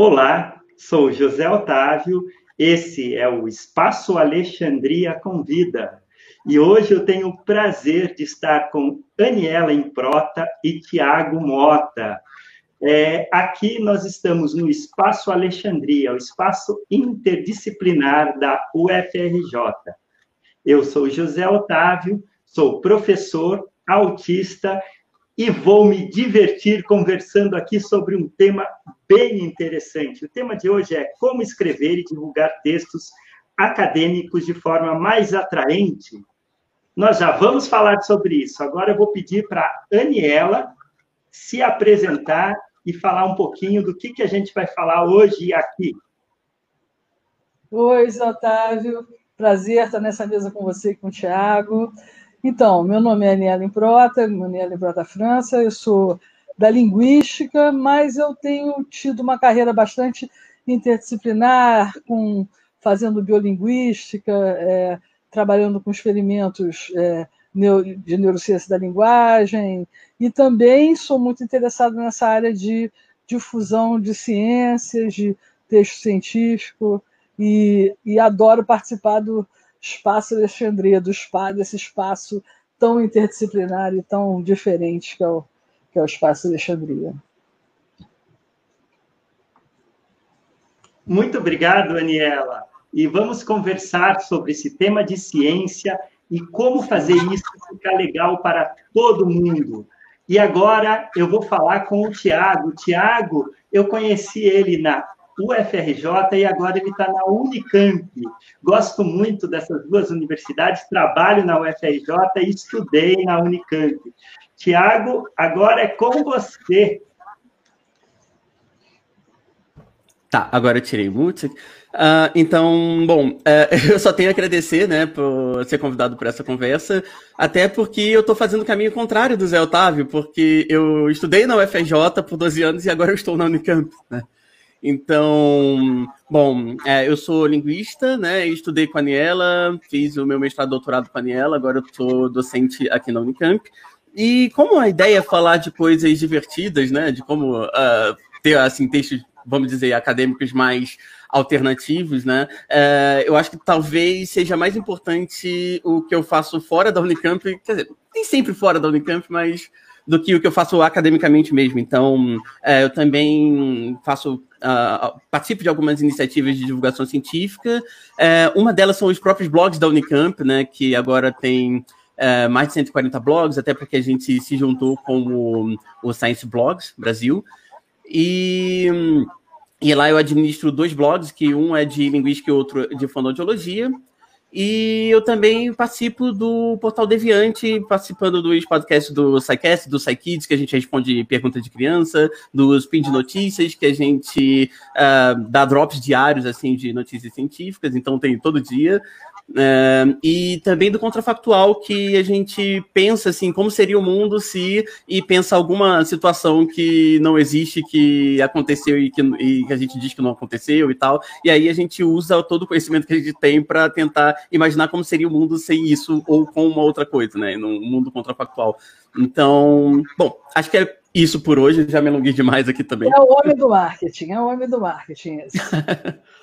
Olá, sou José Otávio, esse é o Espaço Alexandria Convida. E hoje eu tenho o prazer de estar com Daniela Improta e Tiago Mota. É, aqui nós estamos no Espaço Alexandria, o espaço interdisciplinar da UFRJ. Eu sou José Otávio, sou professor, autista e vou me divertir conversando aqui sobre um tema bem interessante. O tema de hoje é como escrever e divulgar textos acadêmicos de forma mais atraente. Nós já vamos falar sobre isso. Agora eu vou pedir para a Aniela se apresentar e falar um pouquinho do que, que a gente vai falar hoje aqui. Oi, Otávio. Prazer estar nessa mesa com você e com o Tiago. Então, meu nome é Aniela Improta, Aniela Improta França, eu sou da linguística, mas eu tenho tido uma carreira bastante interdisciplinar, com, fazendo biolinguística, é, trabalhando com experimentos é, de neurociência da linguagem, e também sou muito interessado nessa área de difusão de ciências, de texto científico, e, e adoro participar do, espaço Alexandria, do espaço, desse espaço tão interdisciplinar e tão diferente que é o, que é o espaço Alexandria. Muito obrigado, Aniela. E vamos conversar sobre esse tema de ciência e como fazer isso ficar legal para todo mundo. E agora eu vou falar com o Tiago. Tiago, eu conheci ele na UFRJ e agora ele está na Unicamp. Gosto muito dessas duas universidades, trabalho na UFRJ e estudei na Unicamp. Tiago, agora é com você. Tá, agora eu tirei o mute. Uh, então, bom, uh, eu só tenho a agradecer, né, por ser convidado para essa conversa, até porque eu estou fazendo o caminho contrário do Zé Otávio, porque eu estudei na UFRJ por 12 anos e agora eu estou na Unicamp, né? Então, bom, é, eu sou linguista, né? Estudei com a Aniela, fiz o meu mestrado doutorado com a Aniela, agora eu sou docente aqui na Unicamp. E como a ideia é falar de coisas divertidas, né? De como uh, ter, assim, textos, vamos dizer, acadêmicos mais alternativos, né? Uh, eu acho que talvez seja mais importante o que eu faço fora da Unicamp, quer dizer, nem sempre fora da Unicamp, mas do que o que eu faço academicamente mesmo. Então, é, eu também faço, uh, participo de algumas iniciativas de divulgação científica. É, uma delas são os próprios blogs da Unicamp, né, que agora tem é, mais de 140 blogs, até porque a gente se juntou com o, o Science Blogs Brasil. E, e lá eu administro dois blogs, que um é de linguística e outro de fonoaudiologia. E eu também participo do Portal Deviante, participando dos podcasts do SciCast, do SciKids, que a gente responde perguntas de criança, dos Pin de Notícias, que a gente uh, dá drops diários assim de notícias científicas, então tem todo dia. Uh, e também do contrafactual, que a gente pensa assim, como seria o mundo se e pensa alguma situação que não existe, que aconteceu e que, e que a gente diz que não aconteceu e tal. E aí a gente usa todo o conhecimento que a gente tem para tentar imaginar como seria o mundo sem isso ou com uma outra coisa, né? Num mundo contrafactual. Então, bom, acho que é isso por hoje. Já me alonguei demais aqui também. É o homem do marketing, é o homem do marketing.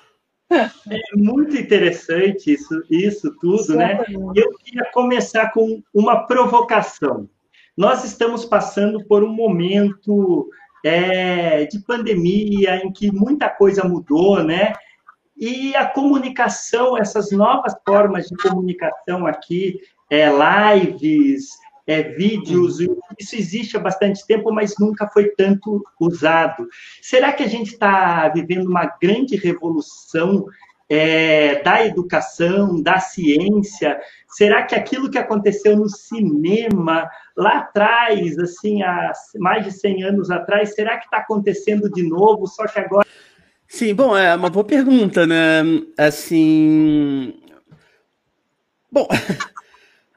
É muito interessante isso, isso tudo, né? Eu queria começar com uma provocação. Nós estamos passando por um momento é, de pandemia em que muita coisa mudou, né? E a comunicação, essas novas formas de comunicação aqui, é, lives, é, vídeos, uhum. isso existe há bastante tempo, mas nunca foi tanto usado. Será que a gente está vivendo uma grande revolução é, da educação, da ciência? Será que aquilo que aconteceu no cinema lá atrás, assim, há mais de 100 anos atrás, será que está acontecendo de novo, só que agora... Sim, bom, é uma boa pergunta, né? Assim... Bom...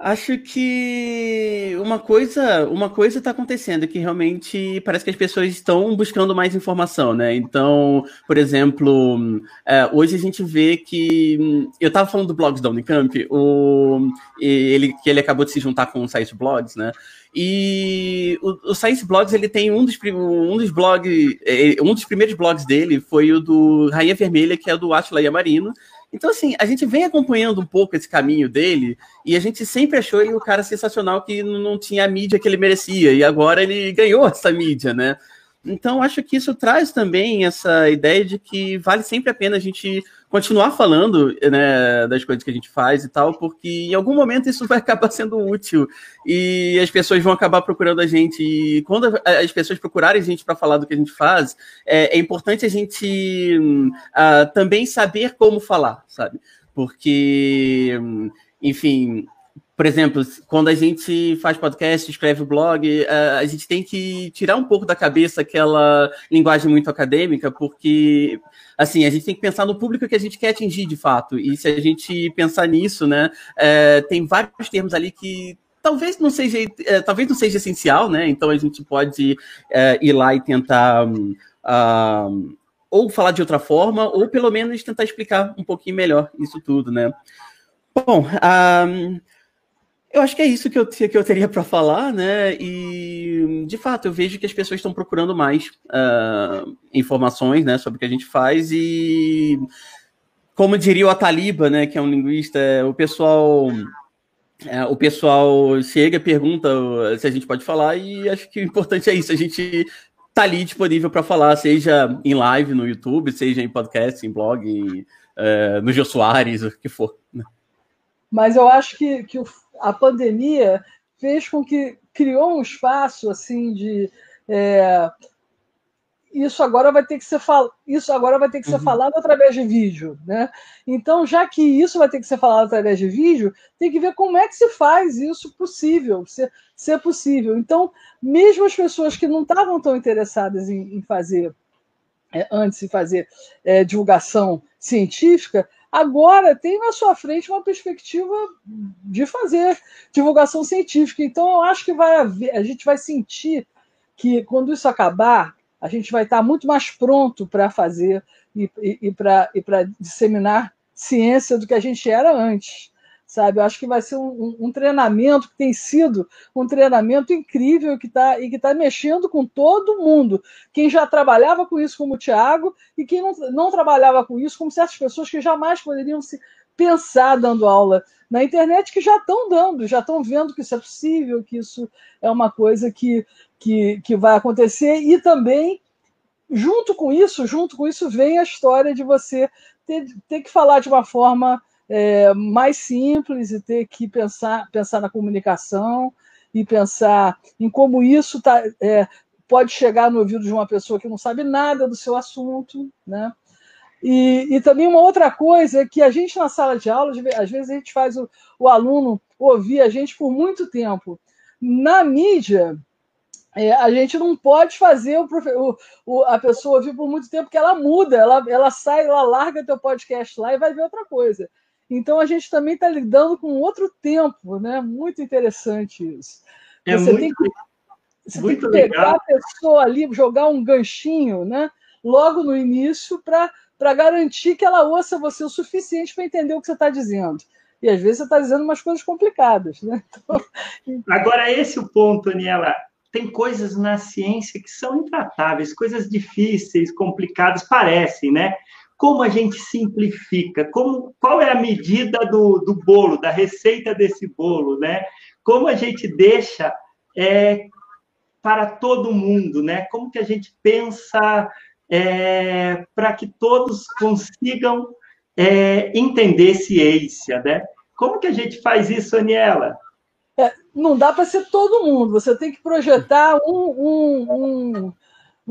Acho que uma coisa, uma coisa está acontecendo que realmente parece que as pessoas estão buscando mais informação, né? Então, por exemplo, é, hoje a gente vê que eu estava falando do blogs da Unicamp, o, ele que ele acabou de se juntar com o Science Blogs, né? E o, o Science Blogs ele tem um dos um dos blogs, é, um dos primeiros blogs dele foi o do Rainha Vermelha, que é do Atila Yamarino. Então, assim, a gente vem acompanhando um pouco esse caminho dele e a gente sempre achou ele um cara sensacional que não tinha a mídia que ele merecia e agora ele ganhou essa mídia, né? Então, acho que isso traz também essa ideia de que vale sempre a pena a gente continuar falando né, das coisas que a gente faz e tal, porque em algum momento isso vai acabar sendo útil e as pessoas vão acabar procurando a gente. E quando as pessoas procurarem a gente para falar do que a gente faz, é, é importante a gente uh, também saber como falar, sabe? Porque, enfim, por exemplo, quando a gente faz podcast, escreve blog, eh, a gente tem que tirar um pouco da cabeça aquela linguagem muito acadêmica, porque assim, a gente tem que pensar no público que a gente quer atingir de fato. E se a gente pensar nisso, né, é, tem vários termos ali que talvez não seja, é, talvez não seja essencial, né? Então a gente pode é, ir lá e tentar uh, ou falar de outra forma, ou pelo menos tentar explicar um pouquinho melhor isso tudo, né? Bom, uh, eu acho que é isso que eu, que eu teria para falar, né? E, de fato, eu vejo que as pessoas estão procurando mais uh, informações né, sobre o que a gente faz e, como diria o Ataliba, né, que é um linguista, o pessoal... É, o pessoal chega, pergunta se a gente pode falar e acho que o importante é isso, a gente tá ali disponível para falar, seja em live no YouTube, seja em podcast, em blog, em, uh, no Jô Soares, o que for. Né? Mas eu acho que, que o a pandemia fez com que criou um espaço assim de é, isso agora vai ter que ser fal... isso agora vai ter que ser uhum. falado através de vídeo, né? Então, já que isso vai ter que ser falado através de vídeo, tem que ver como é que se faz isso possível, ser, ser possível. Então, mesmo as pessoas que não estavam tão interessadas em, em fazer é, antes de fazer é, divulgação científica, agora tem na sua frente uma perspectiva de fazer divulgação científica. Então, eu acho que vai haver, a gente vai sentir que quando isso acabar, a gente vai estar muito mais pronto para fazer e, e, e para disseminar ciência do que a gente era antes sabe? Eu acho que vai ser um, um, treinamento que tem sido um treinamento incrível que tá, e que está mexendo com todo mundo. Quem já trabalhava com isso, como o Tiago, e quem não, não trabalhava com isso, como certas pessoas que jamais poderiam se pensar dando aula na internet, que já estão dando, já estão vendo que isso é possível, que isso é uma coisa que, que, que vai acontecer, e também. Junto com isso, junto com isso vem a história de você ter, ter que falar de uma forma é, mais simples e ter que pensar, pensar na comunicação e pensar em como isso tá, é, pode chegar no ouvido de uma pessoa que não sabe nada do seu assunto, né? E, e também uma outra coisa é que a gente na sala de aula, às vezes a gente faz o, o aluno ouvir a gente por muito tempo. Na mídia, é, a gente não pode fazer o, o, a pessoa ouvir por muito tempo, porque ela muda, ela, ela sai, ela larga teu podcast lá e vai ver outra coisa. Então a gente também está lidando com outro tempo, né? Muito interessante isso. É você muito, tem que, você tem que pegar legal. a pessoa ali, jogar um ganchinho, né? Logo no início, para garantir que ela ouça você o suficiente para entender o que você está dizendo. E às vezes você está dizendo umas coisas complicadas, né? Então... Agora, esse é o ponto, Aniela. Tem coisas na ciência que são intratáveis, coisas difíceis, complicadas, parecem, né? Como a gente simplifica, como, qual é a medida do, do bolo, da receita desse bolo, né? Como a gente deixa é, para todo mundo, né? Como que a gente pensa é, para que todos consigam é, entender ciência, né? Como que a gente faz isso, Aniela? É, não dá para ser todo mundo. Você tem que projetar um, um, um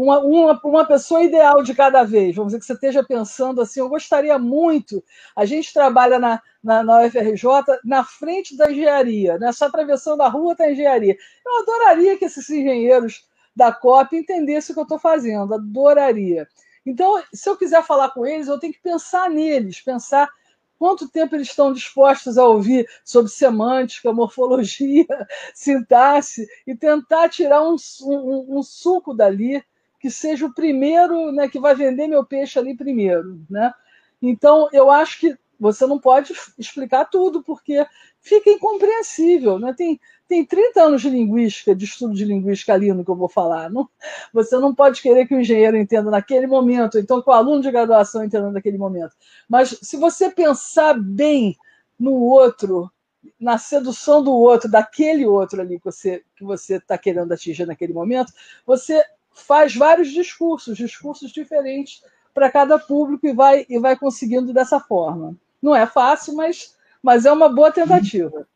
uma, uma, uma pessoa ideal de cada vez. Vamos dizer que você esteja pensando assim, eu gostaria muito. A gente trabalha na, na, na UFRJ na frente da engenharia, né? só atravessando a rua da engenharia. Eu adoraria que esses engenheiros da COP entendessem o que eu estou fazendo, adoraria. Então, se eu quiser falar com eles, eu tenho que pensar neles, pensar quanto tempo eles estão dispostos a ouvir sobre semântica, morfologia, sintaxe, e tentar tirar um, um, um suco dali que seja o primeiro, né, que vai vender meu peixe ali primeiro, né? Então, eu acho que você não pode explicar tudo, porque fica incompreensível. Né? Tem, tem 30 anos de linguística, de estudo de linguística ali no que eu vou falar. Não, você não pode querer que o engenheiro entenda naquele momento, então que o aluno de graduação entenda naquele momento. Mas se você pensar bem no outro, na sedução do outro, daquele outro ali que você que você está querendo atingir naquele momento, você faz vários discursos, discursos diferentes para cada público e vai, e vai conseguindo dessa forma. Não é fácil, mas, mas é uma boa tentativa.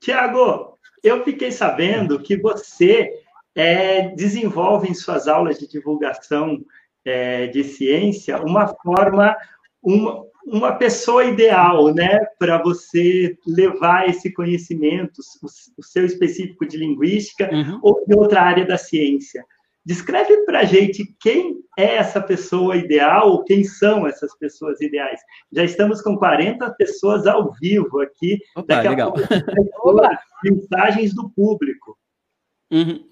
Tiago, eu fiquei sabendo que você é, desenvolve em suas aulas de divulgação é, de ciência uma forma, uma, uma pessoa ideal, né, para você levar esse conhecimento, o, o, seu específico de linguística uhum. ou de outra área da ciência. Descreve para a gente quem é essa pessoa ideal, ou quem são essas pessoas ideais. Já estamos com 40 pessoas ao vivo aqui. Opa, Daqui legal. Pouco, mensagens do público. Uhum.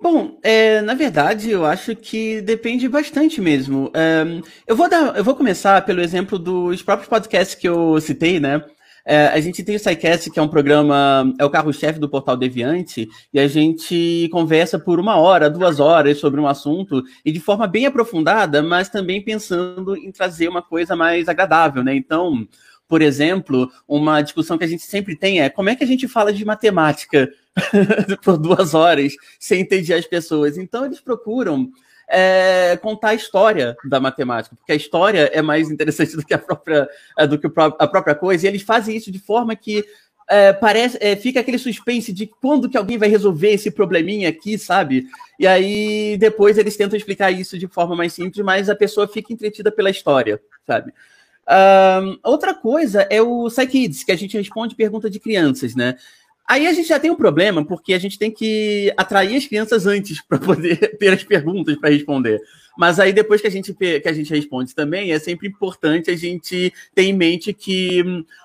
Bom, é, na verdade, eu acho que depende bastante mesmo. É, eu, vou dar, eu vou começar pelo exemplo dos próprios podcasts que eu citei, né? É, a gente tem o SciCast, que é um programa, é o carro-chefe do Portal Deviante, e a gente conversa por uma hora, duas horas sobre um assunto, e de forma bem aprofundada, mas também pensando em trazer uma coisa mais agradável, né? Então, por exemplo, uma discussão que a gente sempre tem é como é que a gente fala de matemática por duas horas sem entender as pessoas. Então, eles procuram é, contar a história da matemática, porque a história é mais interessante do que a própria, é, do que a própria coisa, e eles fazem isso de forma que é, parece, é, fica aquele suspense de quando que alguém vai resolver esse probleminha aqui, sabe? E aí depois eles tentam explicar isso de forma mais simples, mas a pessoa fica entretida pela história, sabe? Um, outra coisa é o PsyKids, que a gente responde pergunta de crianças, né? Aí a gente já tem um problema, porque a gente tem que atrair as crianças antes para poder ter as perguntas para responder. Mas aí depois que a, gente, que a gente responde também, é sempre importante a gente ter em mente que,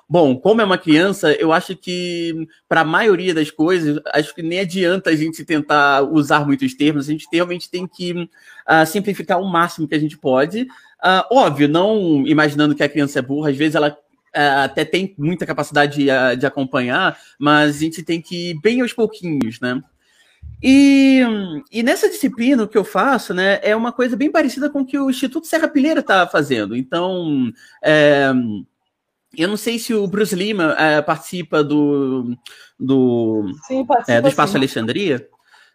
bom, como é uma criança, eu acho que para a maioria das coisas, acho que nem adianta a gente tentar usar muitos termos, a gente realmente tem que uh, simplificar o máximo que a gente pode. Uh, óbvio, não imaginando que a criança é burra, às vezes ela até tem muita capacidade de, é, de, acompanhar, mas a gente tem que ir bem aos pouquinhos, né? E, e nessa disciplina, o que eu faço, né, é uma coisa bem parecida com o que o Instituto Serra Pilheira está fazendo. Então, é, eu não sei se o Bruce Lima é, participa do, do, sim, participa, é, do Espaço sim. Alexandria.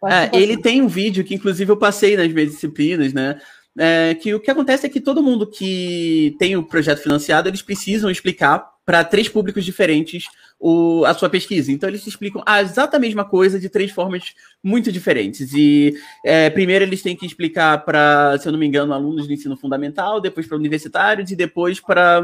É, ele tem um vídeo que, inclusive, eu passei nas minhas disciplinas, né? É, que o que acontece é que todo mundo que tem o projeto financiado, eles precisam explicar para três públicos diferentes o, a sua pesquisa. Então, eles explicam a exatamente a mesma coisa de três formas muito diferentes. E é, primeiro eles têm que explicar para, se eu não me engano, alunos do ensino fundamental, depois para universitários e depois para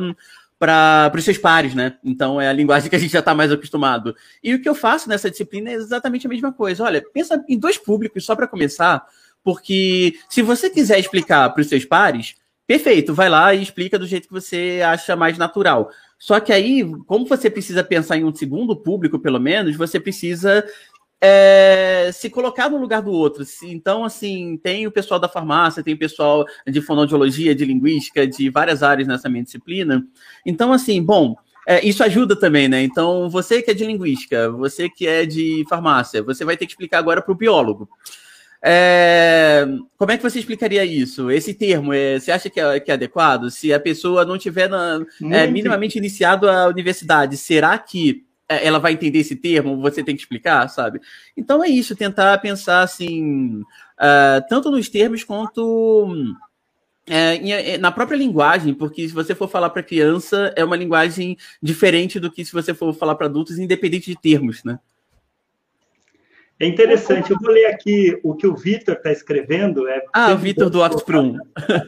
para os seus pares, né? Então é a linguagem que a gente já está mais acostumado. E o que eu faço nessa disciplina é exatamente a mesma coisa. Olha, pensa em dois públicos só para começar porque se você quiser explicar para os seus pares, perfeito, vai lá e explica do jeito que você acha mais natural. Só que aí, como você precisa pensar em um segundo público, pelo menos, você precisa é, se colocar no lugar do outro. Então, assim, tem o pessoal da farmácia, tem o pessoal de fonoaudiologia, de linguística, de várias áreas nessa minha disciplina. Então, assim, bom, é, isso ajuda também, né? Então, você que é de linguística, você que é de farmácia, você vai ter que explicar agora para o biólogo. É, como é que você explicaria isso? Esse termo, é, você acha que é, que é, adequado? Se a pessoa não tiver na, é, minimamente iniciado a universidade, será que é, ela vai entender esse termo? Você tem que explicar, sabe? Então é isso, tentar pensar assim, uh, tanto nos termos quanto é, na própria linguagem, porque se você for falar para criança, é uma linguagem diferente do que se você for falar para adultos, independente de termos, né? É interessante, eu vou ler aqui o que o Vitor está escrevendo. É ah, o Vitor do Oxprum.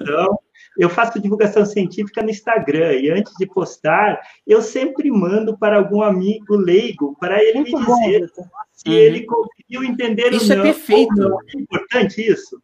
Então, eu faço divulgação científica no Instagram e antes de postar, eu sempre mando para algum amigo leigo para ele Muito me dizer bom, se uhum. ele conseguiu entender isso ou não. Isso é perfeito. É importante isso.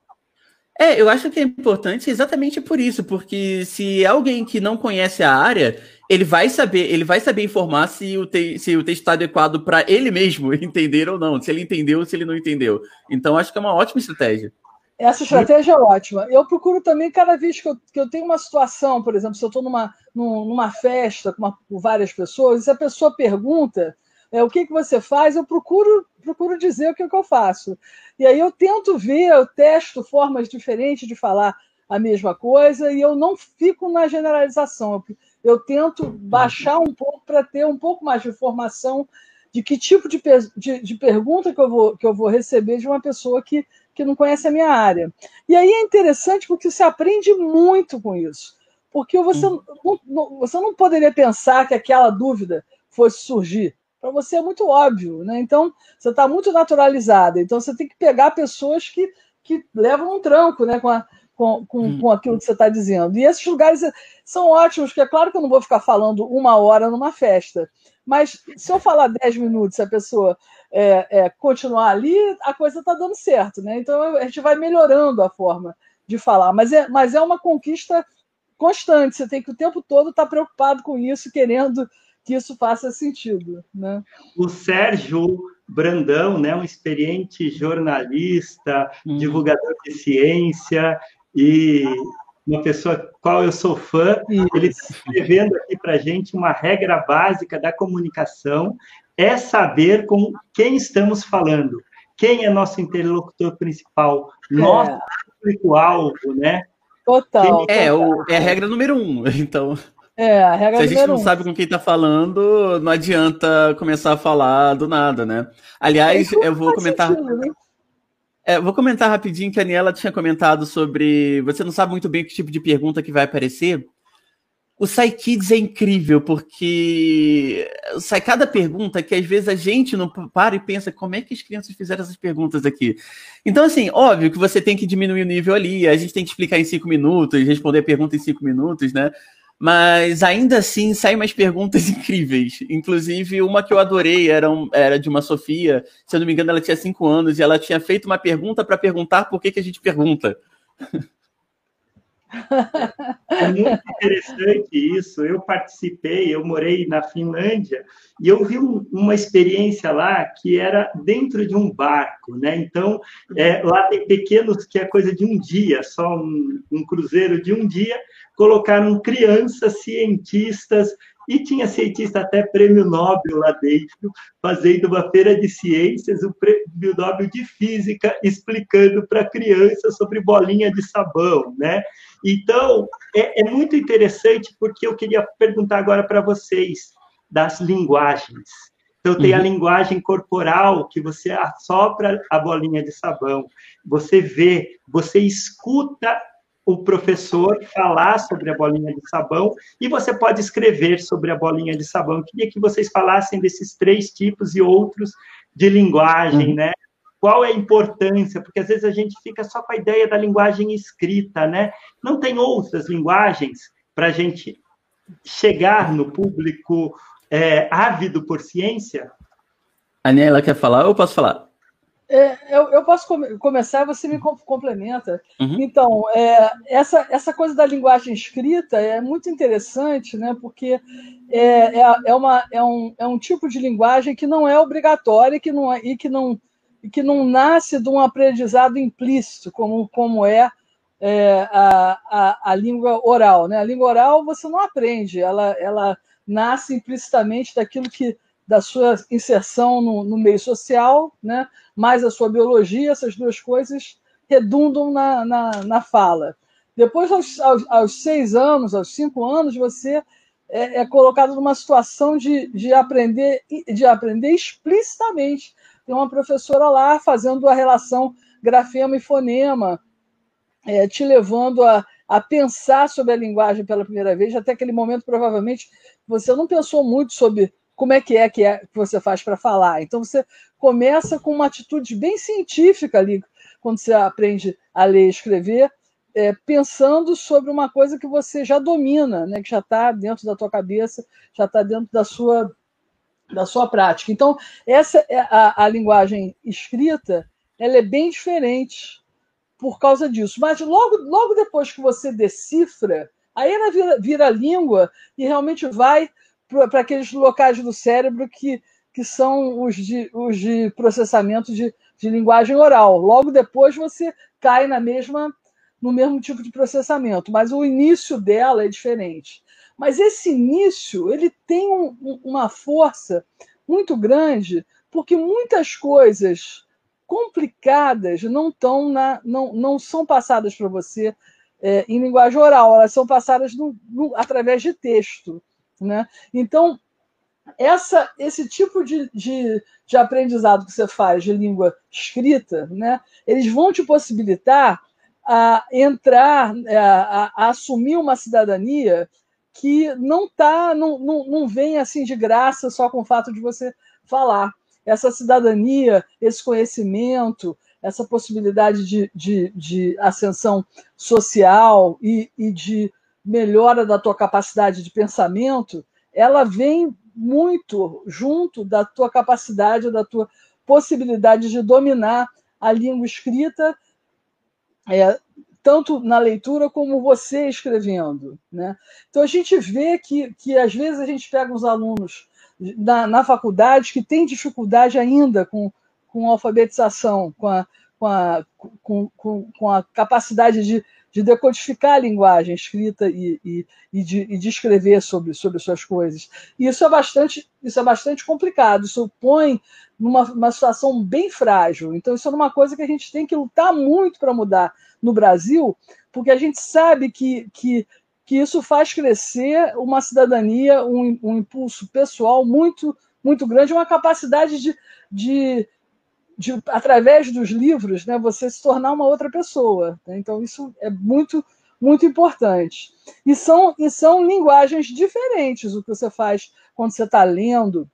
É, eu acho que é importante exatamente por isso, porque se alguém que não conhece a área, ele vai saber, ele vai saber informar se o, te, se o texto está adequado para ele mesmo entender ou não, se ele entendeu ou se ele não entendeu. Então, acho que é uma ótima estratégia. Essa estratégia é ótima. Eu procuro também, cada vez que eu, que eu tenho uma situação, por exemplo, se eu estou numa, numa festa com, uma, com, várias pessoas, e se a pessoa pergunta é, o que, que você faz, eu procuro, procuro dizer o que, que eu faço. E aí eu tento ver, eu testo formas diferentes de falar a mesma coisa, e eu não fico na generalização. Eu, eu tento baixar um pouco para ter um pouco mais de informação de que tipo de, de, de, pergunta que eu, vou, que eu vou receber de uma pessoa que, que não conhece a minha área. E aí é interessante porque você aprende muito com isso. Porque você, hum. não, não, você não poderia pensar que aquela dúvida fosse surgir. Para você é muito óbvio, né? Então, você está muito naturalizada. Então, você tem que pegar pessoas que, que levam um tranco né? com, a, com, com, hum. com aquilo que você está dizendo. E esses lugares são ótimos, porque é claro que eu não vou ficar falando uma hora numa festa, mas se eu falar dez minutos, se a pessoa é, é, continuar ali, a coisa está dando certo, né? Então a gente vai melhorando a forma de falar, mas é, mas é uma conquista constante. Você tem que o tempo todo estar tá preocupado com isso, querendo que isso faça sentido, né? O Sérgio Brandão, né, um experiente jornalista, hum. divulgador de ciência, e uma pessoa qual eu sou fã, ele está escrevendo aqui para a gente uma regra básica da comunicação, é saber com quem estamos falando, quem é nosso interlocutor principal, é. nosso público-alvo, né? Total. É, O, é a regra número um, então... É, a regra Se a gente não um. sabe com quem está falando, não adianta começar a falar do nada, né? Aliás, eu vou comentar... Sentido, né? É, vou comentar rapidinho que a Aniela tinha comentado sobre. Você não sabe muito bem que tipo de pergunta que vai aparecer. O SciKids é incrível, porque sai cada pergunta que às vezes a gente não para e pensa como é que as crianças fizeram essas perguntas aqui. Então, assim, óbvio que você tem que diminuir o nível ali, a gente tem que explicar em cinco minutos, responder a pergunta em cinco minutos, né? Mas ainda assim saem umas perguntas incríveis. Inclusive, uma que eu adorei era, um, era de uma Sofia, se eu não me engano, ela tinha cinco anos e ela tinha feito uma pergunta para perguntar por que, que a gente pergunta. É muito interessante isso. Eu participei, eu morei na Finlândia e eu vi um, uma experiência lá que era dentro de um barco, né? Então, é, lá tem pequenos que é coisa de um dia, só um, um cruzeiro de um dia. Colocaram crianças cientistas e tinha cientista até prêmio Nobel lá dentro, fazendo uma feira de ciências, o prêmio Nobel de física, explicando para crianças sobre bolinha de sabão, né? Então, é, é muito interessante porque eu queria perguntar agora para vocês das linguagens. Então, tem uhum. a linguagem corporal, que você assopra a bolinha de sabão, você vê, você escuta o professor falar sobre a bolinha de sabão e você pode escrever sobre a bolinha de sabão. Eu queria que vocês falassem desses três tipos e outros de linguagem, uhum. né? Qual é a importância? Porque às vezes a gente fica só com a ideia da linguagem escrita, né? Não tem outras linguagens para a gente chegar no público é, ávido por ciência? A Aniela quer falar ou eu posso falar? É, eu, eu, posso come começar, você me complementa. Uhum. Então, é, essa, essa coisa da linguagem escrita é muito interessante, né? Porque é, é, é, uma, é, um, é um tipo de linguagem que não é obrigatória que não, é, e que não, e que não nasce de um aprendizado implícito, como, como é, é a, a, a, língua oral. Né? A língua oral você não aprende, ela, ela nasce implicitamente daquilo que da sua inserção no, no, meio social, né? mais a sua biologia, essas duas coisas redundam na, na, na fala. Depois, aos, aos, aos, seis anos, aos cinco anos, você é, é, colocado numa situação de, de, aprender, de aprender explicitamente. Tem uma professora lá fazendo a relação grafema e fonema, é, te levando a, a pensar sobre a linguagem pela primeira vez. Até aquele momento, provavelmente, você não pensou muito sobre como é que é que, é, que você faz para falar. Então você começa com uma atitude bem científica ali, quando você aprende a ler e escrever, é, pensando sobre uma coisa que você já domina, né, que já está dentro da tua cabeça, já está dentro da sua, da sua prática. Então, essa é a, a linguagem escrita, ela é bem diferente por causa disso. Mas logo, logo depois que você decifra Aí ela vira, vira língua e realmente vai para aqueles locais do cérebro que, que são os de, os de processamento de, de linguagem oral. Logo depois você cai na mesma no mesmo tipo de processamento, mas o início dela é diferente. Mas esse início ele tem um, uma força muito grande, porque muitas coisas complicadas não, tão na, não, não são passadas para você é, em linguagem oral, elas são passadas no, no, através de texto. Né? Então, essa, esse tipo de, de, de, aprendizado que você faz de língua escrita, né, eles vão te possibilitar a entrar, a, a, a assumir uma cidadania que não tá, não, não, não vem assim de graça só com o fato de você falar. Essa cidadania, esse conhecimento, essa possibilidade de, de, de ascensão social e, e de melhora da tua capacidade de pensamento, ela vem muito junto da tua capacidade, da tua possibilidade de dominar a língua escrita, é, tanto na leitura como você escrevendo. Né? Então a gente vê que, que às vezes a gente pega uns alunos na, na faculdade que têm dificuldade ainda com, com alfabetização, com a, com a, com, com, com a capacidade de de decodificar a linguagem escrita e, e, e, de, e de escrever sobre, sobre suas coisas. E isso é bastante, isso é bastante complicado, isso põe numa uma situação bem frágil. Então, isso é uma coisa que a gente tem que lutar muito para mudar no Brasil, porque a gente sabe que, que, que isso faz crescer uma cidadania, um, um impulso pessoal muito, muito grande, uma capacidade de, de de, através dos livros, né, você se tornar uma outra pessoa. Né? Então, isso é muito, muito importante. E são, e são linguagens diferentes o que você faz quando você está lendo,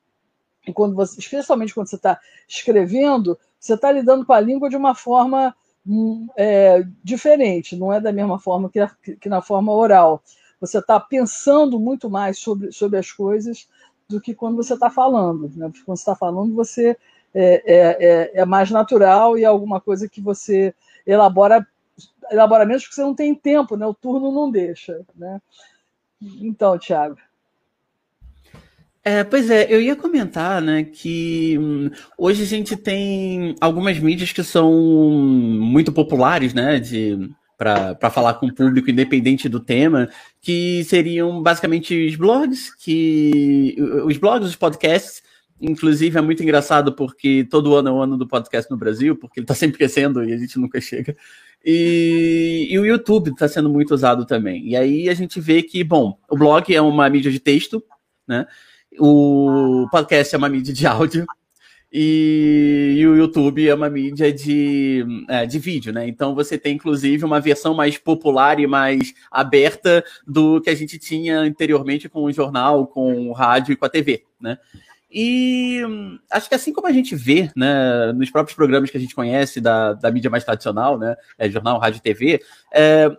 e quando você, especialmente quando você está escrevendo, você está lidando com a língua de uma forma hum, é, diferente, não é da mesma forma que, a, que na forma oral. Você está pensando muito mais sobre, sobre as coisas do que quando você está falando. Né? Quando você está falando, você é, é, é, é mais natural e é alguma coisa que você elabora, elabora menos porque você não tem tempo, né? o turno não deixa. Né? Então, Tiago. É, pois é, eu ia comentar, né, que hum, hoje a gente tem algumas mídias que são muito populares, né, de para falar com o público independente do tema, que seriam basicamente os blogs, que os blogs, os podcasts, Inclusive, é muito engraçado porque todo ano é o ano do podcast no Brasil, porque ele está sempre crescendo e a gente nunca chega. E, e o YouTube está sendo muito usado também. E aí a gente vê que, bom, o blog é uma mídia de texto, né? O podcast é uma mídia de áudio. E, e o YouTube é uma mídia de, é, de vídeo, né? Então você tem, inclusive, uma versão mais popular e mais aberta do que a gente tinha anteriormente com o jornal, com o rádio e com a TV, né? E acho que assim como a gente vê, né, nos próprios programas que a gente conhece da, da mídia mais tradicional, né, é, jornal, rádio, TV, é,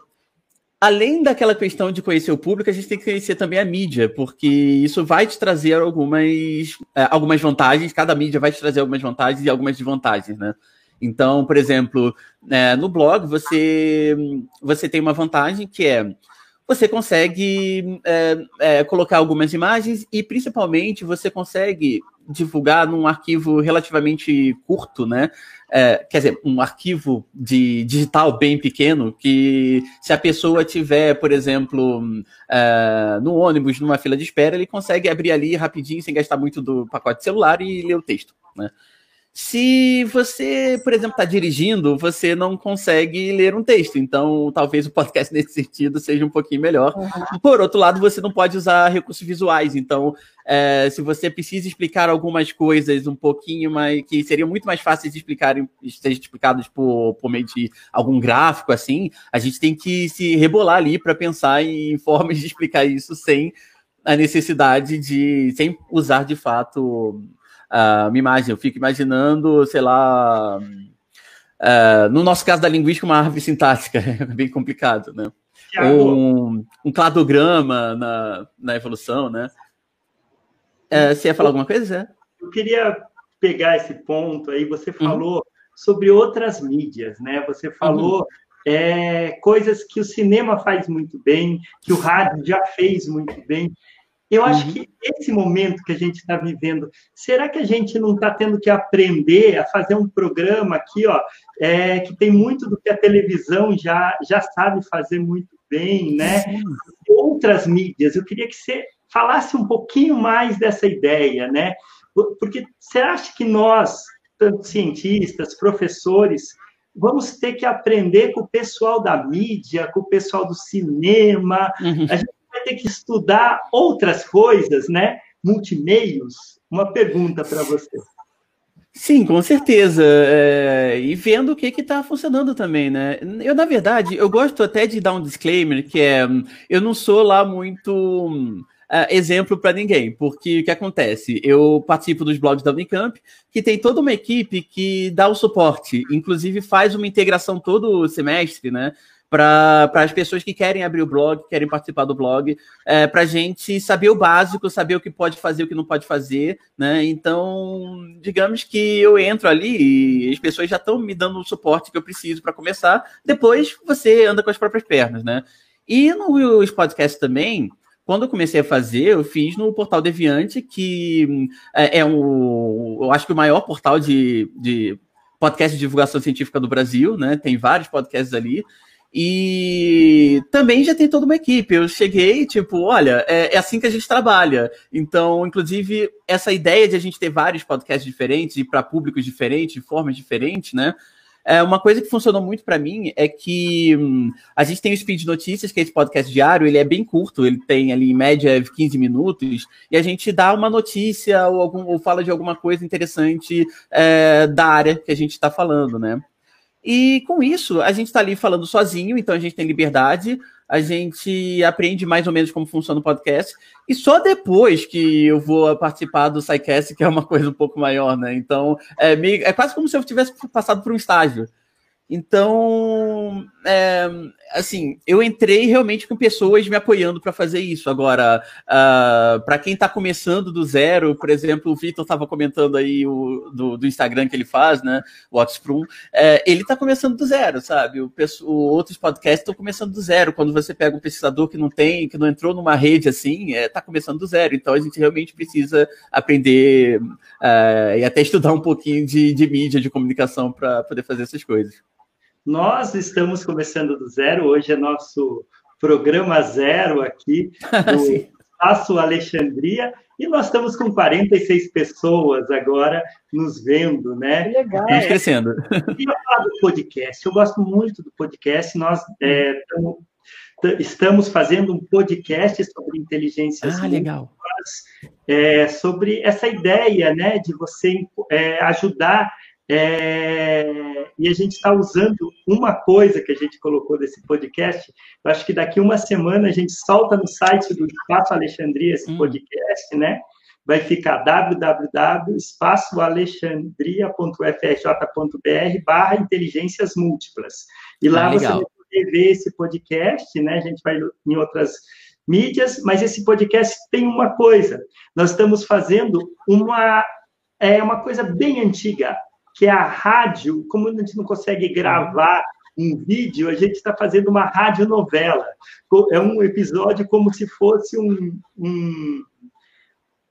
além daquela questão de conhecer o público, a gente tem que conhecer também a mídia, porque isso vai te trazer algumas, é, algumas vantagens, cada mídia vai te trazer algumas vantagens e algumas desvantagens, né? Então, por exemplo, é, no blog você, você tem uma vantagem que é você consegue é, é, colocar algumas imagens e, principalmente, você consegue divulgar num arquivo relativamente curto, né? É, quer dizer, um arquivo de digital bem pequeno, que se a pessoa tiver, por exemplo, é, no ônibus, numa fila de espera, ele consegue abrir ali rapidinho, sem gastar muito do pacote celular e ler o texto, né? Se você, por exemplo, está dirigindo, você não consegue ler um texto. Então, talvez o podcast nesse sentido seja um pouquinho melhor. Uhum. Por outro lado, você não pode usar recursos visuais. Então, é, se você precisa explicar algumas coisas um pouquinho mais que seriam muito mais fáceis de explicar, sejam explicados por, por meio de algum gráfico assim, a gente tem que se rebolar ali para pensar em formas de explicar isso sem a necessidade de sem usar de fato uh, uma imagem. Eu fico imaginando, sei lá, uh, no nosso caso da linguística, uma árvore sintática, é bem complicado, né? Ou um, um cladograma na, na evolução, né? Uh, você ia falar alguma coisa, Zé? Eu queria pegar esse ponto aí, você uhum. falou uhum. sobre outras mídias, né? Você falou uhum. é, coisas que o cinema faz muito bem, que o rádio já fez muito bem. Eu acho uhum. que esse momento que a gente está vivendo, será que a gente não está tendo que aprender a fazer um programa aqui, ó, é, que tem muito do que a televisão já, já sabe fazer muito bem, né? Outras mídias. Eu queria que você falasse um pouquinho mais dessa ideia, né? Porque você acha que nós, tanto cientistas, professores, vamos ter que aprender com o pessoal da mídia, com o pessoal do cinema, uhum. a gente ter que estudar outras coisas, né? Multimeios. Uma pergunta para você. Sim, com certeza. É, e vendo o que está funcionando também, né? Eu, na verdade, eu gosto até de dar um disclaimer, que é, eu não sou lá muito uh, exemplo para ninguém, porque o que acontece? Eu participo dos blogs da Unicamp, que tem toda uma equipe que dá o suporte, inclusive faz uma integração todo semestre, né? Para as pessoas que querem abrir o blog, querem participar do blog, é, para a gente saber o básico, saber o que pode fazer, o que não pode fazer, né? Então, digamos que eu entro ali e as pessoas já estão me dando o suporte que eu preciso para começar. Depois você anda com as próprias pernas, né? E nos podcasts também, quando eu comecei a fazer, eu fiz no Portal Deviante, que é, é um, eu acho que o maior portal de, de podcast de divulgação científica do Brasil, né? Tem vários podcasts ali. E também já tem toda uma equipe. Eu cheguei, tipo, olha, é, é, assim que a gente trabalha. Então, inclusive, essa ideia de a gente ter vários podcasts diferentes e para públicos diferentes, de formas diferentes, né? É, uma coisa que funcionou muito para mim é que hum, a gente tem o Speed Notícias, que é esse podcast diário, ele é bem curto, ele tem ali em média 15 minutos, e a gente dá uma notícia ou, algum, ou fala de alguma coisa interessante é, da área que a gente está falando, né? E com isso, a gente está ali falando sozinho, então a gente tem liberdade, a gente aprende mais ou menos como funciona o podcast. E só depois que eu vou participar do SciCast, que é uma coisa um pouco maior, né? Então, é, meio, é quase como se eu tivesse passado por um estágio. Então, é, assim, eu entrei realmente com pessoas me apoiando para fazer isso. Agora, uh, ah, para quem está começando do zero, por exemplo, o Vitor estava comentando aí o, do, do, Instagram que ele faz, né? O Oxprum, é, ele está começando do zero, sabe? O, o outros podcasts estão começando do zero. Quando você pega um pesquisador que não tem, que não entrou numa rede assim, está é, tá começando do zero. Então a gente realmente precisa aprender uh, e até estudar um pouquinho de, de mídia, de comunicação para poder fazer essas coisas. Nós estamos começando do zero, hoje é nosso programa zero aqui do Espaço Alexandria, e nós estamos com 46 pessoas agora nos vendo, né? Legal. É, crescendo. E eu falar do podcast, eu gosto muito do podcast, nós é, tamo, estamos fazendo um podcast sobre inteligência ah, legal. É, sobre essa ideia, né, de você é, ajudar é, e a gente está usando uma coisa que a gente colocou nesse podcast. Eu acho que daqui uma semana a gente solta no site do Espaço Alexandria esse hum. podcast, né? Vai ficar www.espaçoalexandria.ufrj.br barra inteligências múltiplas. E lá ah, você vai poder ver esse podcast, né? A gente vai em outras mídias, mas esse podcast tem uma coisa. Nós estamos fazendo uma é uma coisa bem antiga que é a rádio, como a gente não consegue gravar um vídeo, a gente está fazendo uma radionovela. É um episódio como se fosse um, um,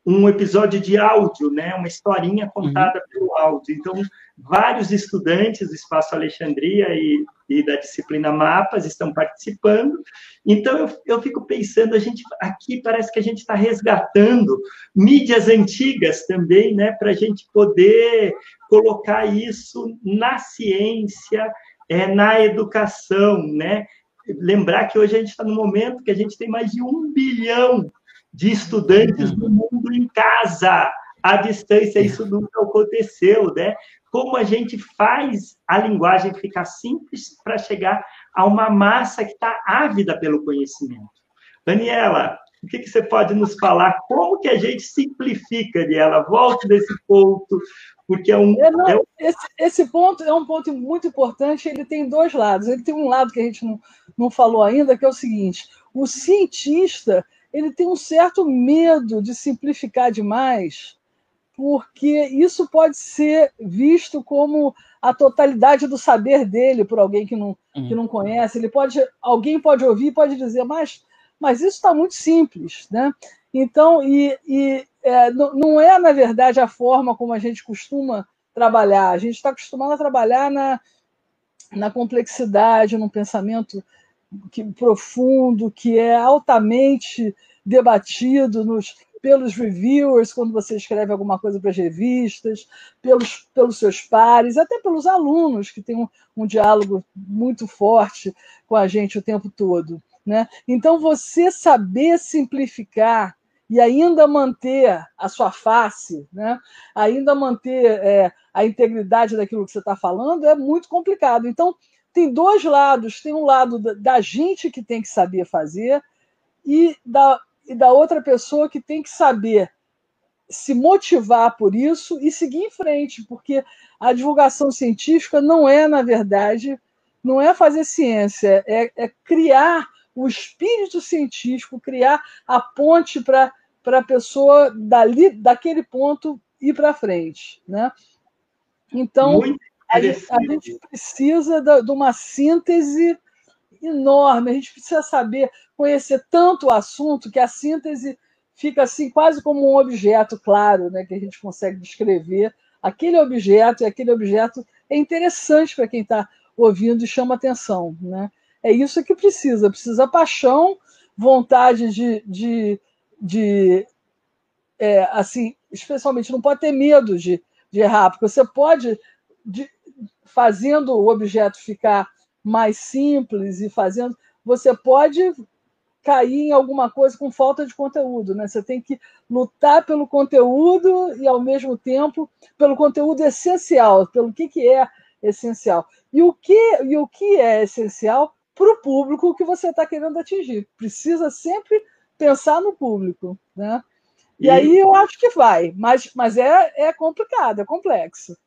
um episódio de áudio, né? uma historinha contada uhum. pelo áudio. Então, vários estudantes do Espaço Alexandria e, e da disciplina Mapas estão participando. Então, eu, eu fico pensando, a gente aqui parece que a gente está resgatando mídias antigas também, né? para a gente poder colocar isso na ciência, é, na educação, né? Lembrar que hoje a gente está no momento que a gente tem mais de um bilhão de estudantes do mundo em casa, à distância, isso nunca aconteceu, né? Como a gente faz a linguagem ficar simples para chegar a uma massa que está ávida pelo conhecimento. Daniela, o que, que, você pode nos falar? Como que a gente simplifica, Daniela? Volte desse ponto, porque é um, não, é um... Esse, esse, ponto é um ponto muito importante. Ele tem dois lados. Ele tem um lado que a gente não, não falou ainda, que é o seguinte: o cientista ele tem um certo medo de simplificar demais, porque isso pode ser visto como a totalidade do saber dele por alguém que não, uhum. que não conhece. Ele pode, alguém pode ouvir, pode dizer, mas, mas isso está muito simples, né? Então, e, e é, não é na verdade a forma como a gente costuma trabalhar. A gente está acostumado a trabalhar na, na complexidade, num pensamento que, profundo, que é altamente debatido nos, pelos reviewers, quando você escreve alguma coisa para as revistas, pelos, pelos seus pares, até pelos alunos, que têm um, um diálogo muito forte com a gente o tempo todo. Né? Então, você saber simplificar e ainda manter a sua face, né? ainda manter é, a integridade daquilo que você está falando, é muito complicado. Então, tem dois lados: tem um lado da gente que tem que saber fazer, e da e da outra pessoa que tem que saber se motivar por isso e seguir em frente, porque a divulgação científica não é, na verdade, não é fazer ciência, é, é criar o espírito científico, criar a ponte para a pessoa dali, daquele ponto ir para frente. Né? Então, a gente, a gente, precisa de uma síntese enorme, a gente precisa saber conhecer tanto o assunto que a síntese fica assim quase como um objeto claro, né, que a gente consegue descrever aquele objeto e aquele objeto é interessante para quem está ouvindo e chama atenção, né? É isso que precisa, precisa paixão, vontade de, de, de é, assim, especialmente não pode ter medo de, de errar, porque você pode, de, fazendo o objeto ficar mais simples e fazendo, você pode cair em alguma coisa com falta de conteúdo, né? Você tem que lutar pelo conteúdo e ao mesmo tempo pelo conteúdo essencial, pelo que, que é essencial. E o que, e o que é essencial para o público que você está querendo atingir. Precisa sempre pensar no público, né? E, e aí eu acho que vai, mas, mas é, é complicado, é complexo.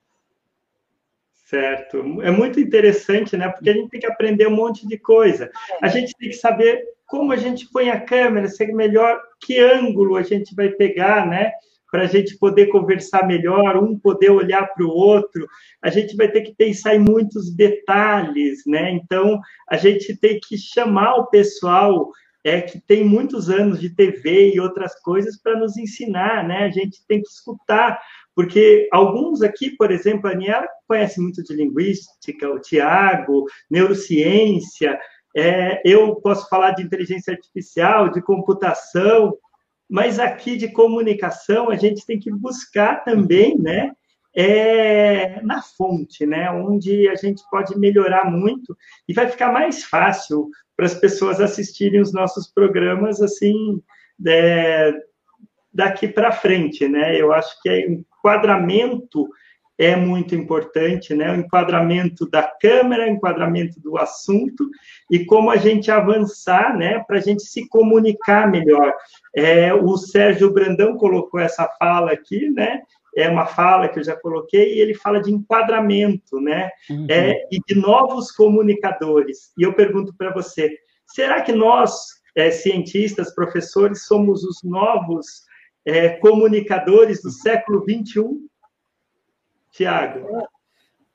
Certo. É muito interessante, né? Porque a gente tem que aprender um monte de coisa. A gente tem que saber como a gente põe a câmera, ser melhor, que ângulo a gente vai pegar, né? Para a gente poder conversar melhor, um poder olhar para o outro. A gente vai ter que pensar em muitos detalhes, né? Então, a gente tem que chamar o pessoal é, que tem muitos anos de TV e outras coisas para nos ensinar, né? A gente tem que escutar porque alguns aqui, por exemplo, a Aniela conhece muito de linguística, o Tiago, neurociência, é, eu posso falar de inteligência artificial, de computação, mas aqui de comunicação a gente tem que buscar também, né? É, na fonte, né? Onde a gente pode melhorar muito e vai ficar mais fácil para as pessoas assistirem os nossos programas assim é, daqui para frente, né? Eu acho que é enquadramento é muito importante, né? O enquadramento da câmera, o enquadramento do assunto e como a gente avançar, né? Para a gente se comunicar melhor. É, o Sérgio Brandão colocou essa fala aqui, né? É uma fala que eu já coloquei e ele fala de enquadramento, né? Uhum. É, e de novos comunicadores. E eu pergunto para você, será que nós, é, cientistas, professores, somos os novos é, comunicadores do século 21? Tiago.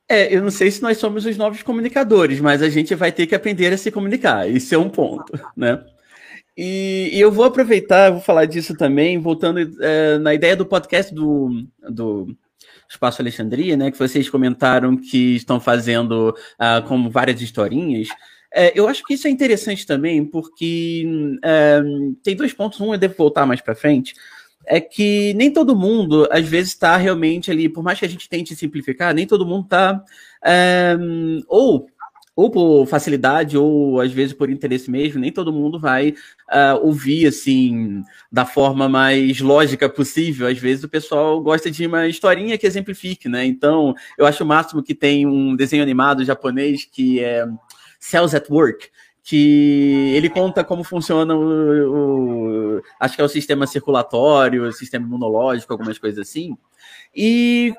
É, eu não sei se nós somos os novos comunicadores, mas a gente vai ter que aprender a se comunicar. Isso é um ponto, né? E, e eu vou aproveitar, vou falar disso também, voltando é, na ideia do podcast do, do Espaço Alexandria, né? Que vocês comentaram que estão fazendo uh, como várias historinhas. É, eu acho que isso é interessante também, porque é, tem dois pontos. Um, eu devo voltar mais para frente é que nem todo mundo, às vezes, está realmente ali, por mais que a gente tente simplificar, nem todo mundo está. É, ou, ou por facilidade, ou às vezes por interesse mesmo, nem todo mundo vai uh, ouvir assim da forma mais lógica possível. Às vezes o pessoal gosta de uma historinha que exemplifique, né? Então, eu acho o máximo que tem um desenho animado japonês que é Cells at Work que ele conta como funciona o, o, acho que é o sistema circulatório, o sistema imunológico, algumas coisas assim. E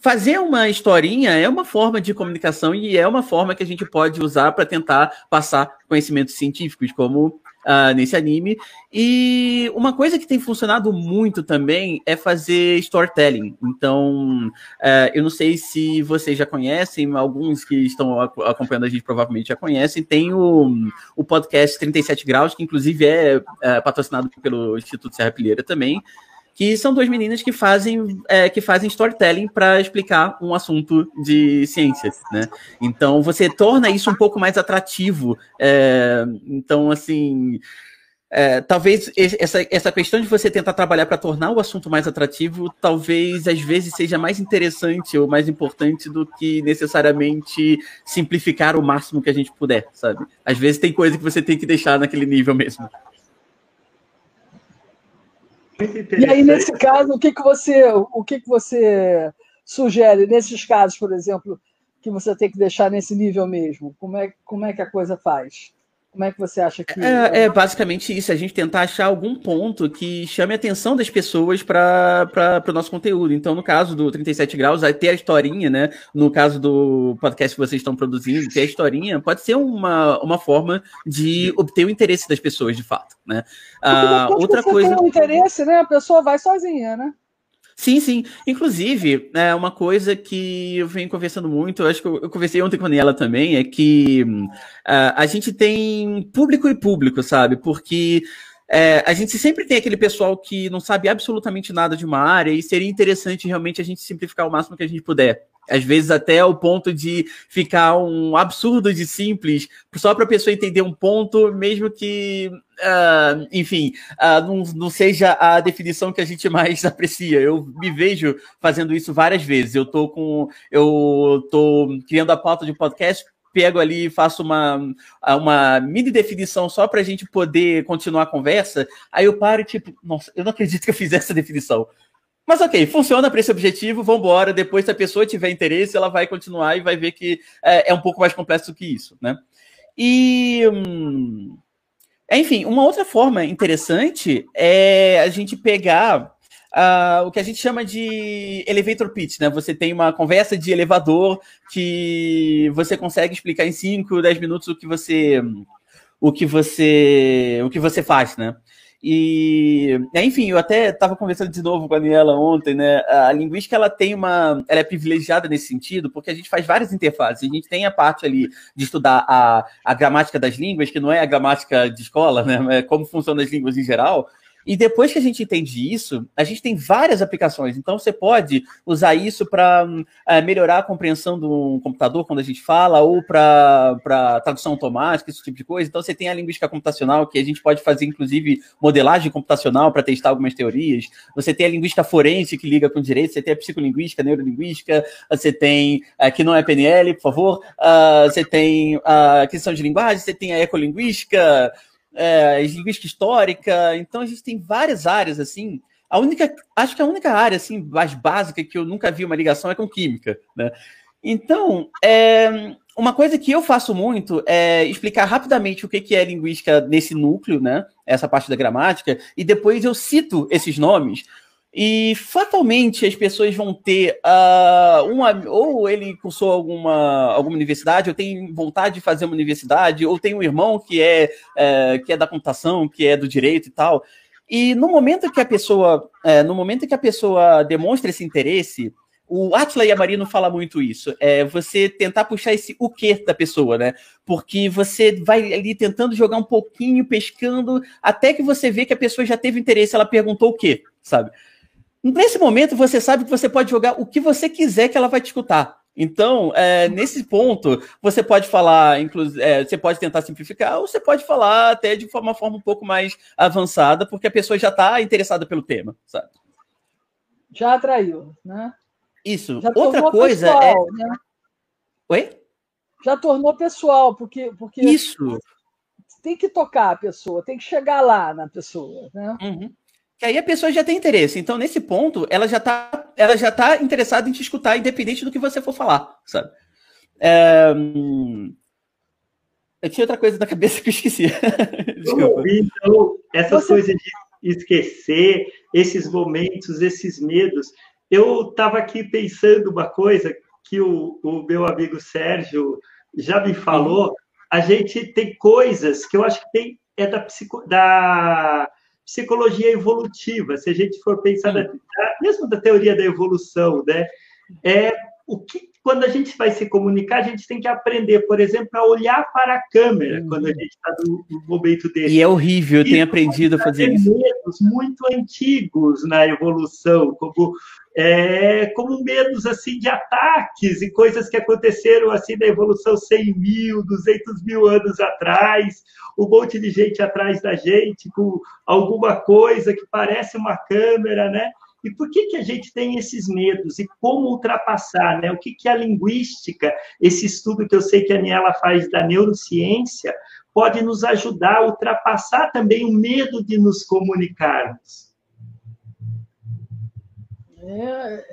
fazer uma historinha é uma forma de comunicação e é uma forma que a gente pode usar para tentar passar conhecimentos científicos, como uh, nesse anime. E uma coisa que tem funcionado muito também é fazer storytelling. Então, uh, eu não sei se vocês já conhecem, alguns que estão acompanhando a gente provavelmente já conhecem, tem o, o podcast 37 Graus, que inclusive é, é patrocinado pelo Instituto Serra Pilheira também que são duas meninas que fazem, é, que fazem storytelling para explicar um assunto de ciência, né? Então você torna isso um pouco mais atrativo. É, então, assim. É, talvez essa, essa questão de você tentar trabalhar para tornar o assunto mais atrativo, talvez às vezes seja mais interessante ou mais importante do que necessariamente simplificar o máximo que a gente puder, sabe? Às vezes tem coisa que você tem que deixar naquele nível mesmo. E aí, nesse caso, o que, que você o que, que você sugere nesses casos, por exemplo, que você tem que deixar nesse nível mesmo? Como é, como é que a coisa faz? Como é que você acha que. É, é basicamente isso, a gente tentar achar algum ponto que chame a atenção das pessoas para o nosso conteúdo. Então, no caso do 37 Graus, ter a historinha, né? No caso do podcast que vocês estão produzindo, ter a historinha pode ser uma, uma forma de obter o interesse das pessoas, de fato. Né? Ah, outra você coisa. Tem um interesse, né? A pessoa vai sozinha, né? Sim, sim. Inclusive, é uma coisa que eu venho conversando muito, eu acho que eu, conversei ontem com a Daniela também, é que uh, a gente tem público e público, sabe? Porque é, a gente sempre tem aquele pessoal que não sabe absolutamente nada de uma área e seria interessante realmente a gente simplificar o máximo que a gente puder. Às vezes até ao ponto de ficar um absurdo de simples, só para a pessoa entender um ponto, mesmo que, uh, enfim, uh, não, não seja a definição que a gente mais aprecia. Eu me vejo fazendo isso várias vezes. Eu tô com, eu tô criando a pauta de podcast pego ali, faço uma, uma mini definição só para a gente poder continuar a conversa, aí eu paro e tipo, nossa, eu não acredito que eu fiz essa definição. Mas ok, funciona para esse objetivo, vamos embora. Depois, se a pessoa tiver interesse, ela vai continuar e vai ver que é, é um pouco mais complexo que isso, né? E. Hum, enfim, uma outra forma interessante é a gente pegar uh, o que a gente chama de elevator pitch, né? Você tem uma conversa de elevador que você consegue explicar em 5, 10 minutos o que você o que você o que você faz, né? E, enfim, eu até estava conversando de novo com a Daniela ontem, né? A linguística ela tem uma. Ela é privilegiada nesse sentido, porque a gente faz várias interfaces. A gente tem a parte ali de estudar a, a gramática das línguas, que não é a gramática de escola, né? É como funcionam as línguas em geral. E depois que a gente entende isso, a gente tem várias aplicações. Então, você pode usar isso para é, melhorar a compreensão do computador quando a gente fala, ou para tradução automática, esse tipo de coisa. Então, você tem a linguística computacional, que a gente pode fazer, inclusive, modelagem computacional para testar algumas teorias. Você tem a linguística forense, que liga com direito. Você tem a psicolinguística, neurolinguística. Você tem, uh, que não é PNL, por favor. Uh, você tem a questão de linguagem. Você tem a ecolinguística é, linguística histórica. Então a gente tem várias áreas assim. A única, acho que a única área assim mais básica que eu nunca vi uma ligação é com química, né? Então, é, uma coisa que eu faço muito é explicar rapidamente o que, é linguística nesse núcleo, né? Essa parte da gramática, e depois eu cito esses nomes e fatalmente as pessoas vão ter uh, uma. Ou ele cursou alguma, alguma universidade, ou tem vontade de fazer uma universidade, ou tem um irmão que é, é, que é da computação, que é do direito e tal. E no momento que a pessoa, é, no momento que a pessoa demonstra esse interesse, o Atila Marino fala muito isso. É você tentar puxar esse o que da pessoa, né? Porque você vai ali tentando jogar um pouquinho, pescando, até que você vê que a pessoa já teve interesse, ela perguntou o quê, sabe? Nesse momento, você sabe que você pode jogar o que você quiser que ela vai te escutar. Então, é, nesse ponto, você pode falar, inclusive, é, você pode tentar simplificar, ou você pode falar até de uma forma um pouco mais avançada, porque a pessoa já está interessada pelo tema, sabe? Já atraiu, né? Isso. Já Outra coisa é pessoal, é. Né? Oi? Já tornou pessoal, porque, porque. Isso. Tem que tocar a pessoa, tem que chegar lá na pessoa, né? Uhum que aí a pessoa já tem interesse. Então, nesse ponto, ela já está ela já tá interessada em te escutar, independente do que você for falar, sabe? É... Eu tinha outra coisa na cabeça que eu esqueci. então, essas você... coisas de esquecer, esses momentos, esses medos. Eu estava aqui pensando uma coisa que o, o meu amigo Sérgio já me falou, a gente tem coisas que eu acho que tem, é da, psico, da psicologia evolutiva, se a gente for pensar, da, mesmo da teoria da evolução, né? É o que quando a gente vai se comunicar, a gente tem que aprender, por exemplo, a olhar para a câmera quando a gente está no, no, momento desse. E é horrível, eu tenho aprendido a fazer isso. medos muito antigos na evolução, como é, como medos assim de ataques e coisas que aconteceram assim na evolução 100 mil, 200 mil anos atrás, um monte de gente atrás da gente com alguma coisa que parece uma câmera, né? E por que, que a gente tem esses medos? E como ultrapassar? Né? O que, que a linguística, esse estudo que eu sei que a Aniela faz da neurociência, pode nos ajudar a ultrapassar também o medo de nos comunicarmos? É,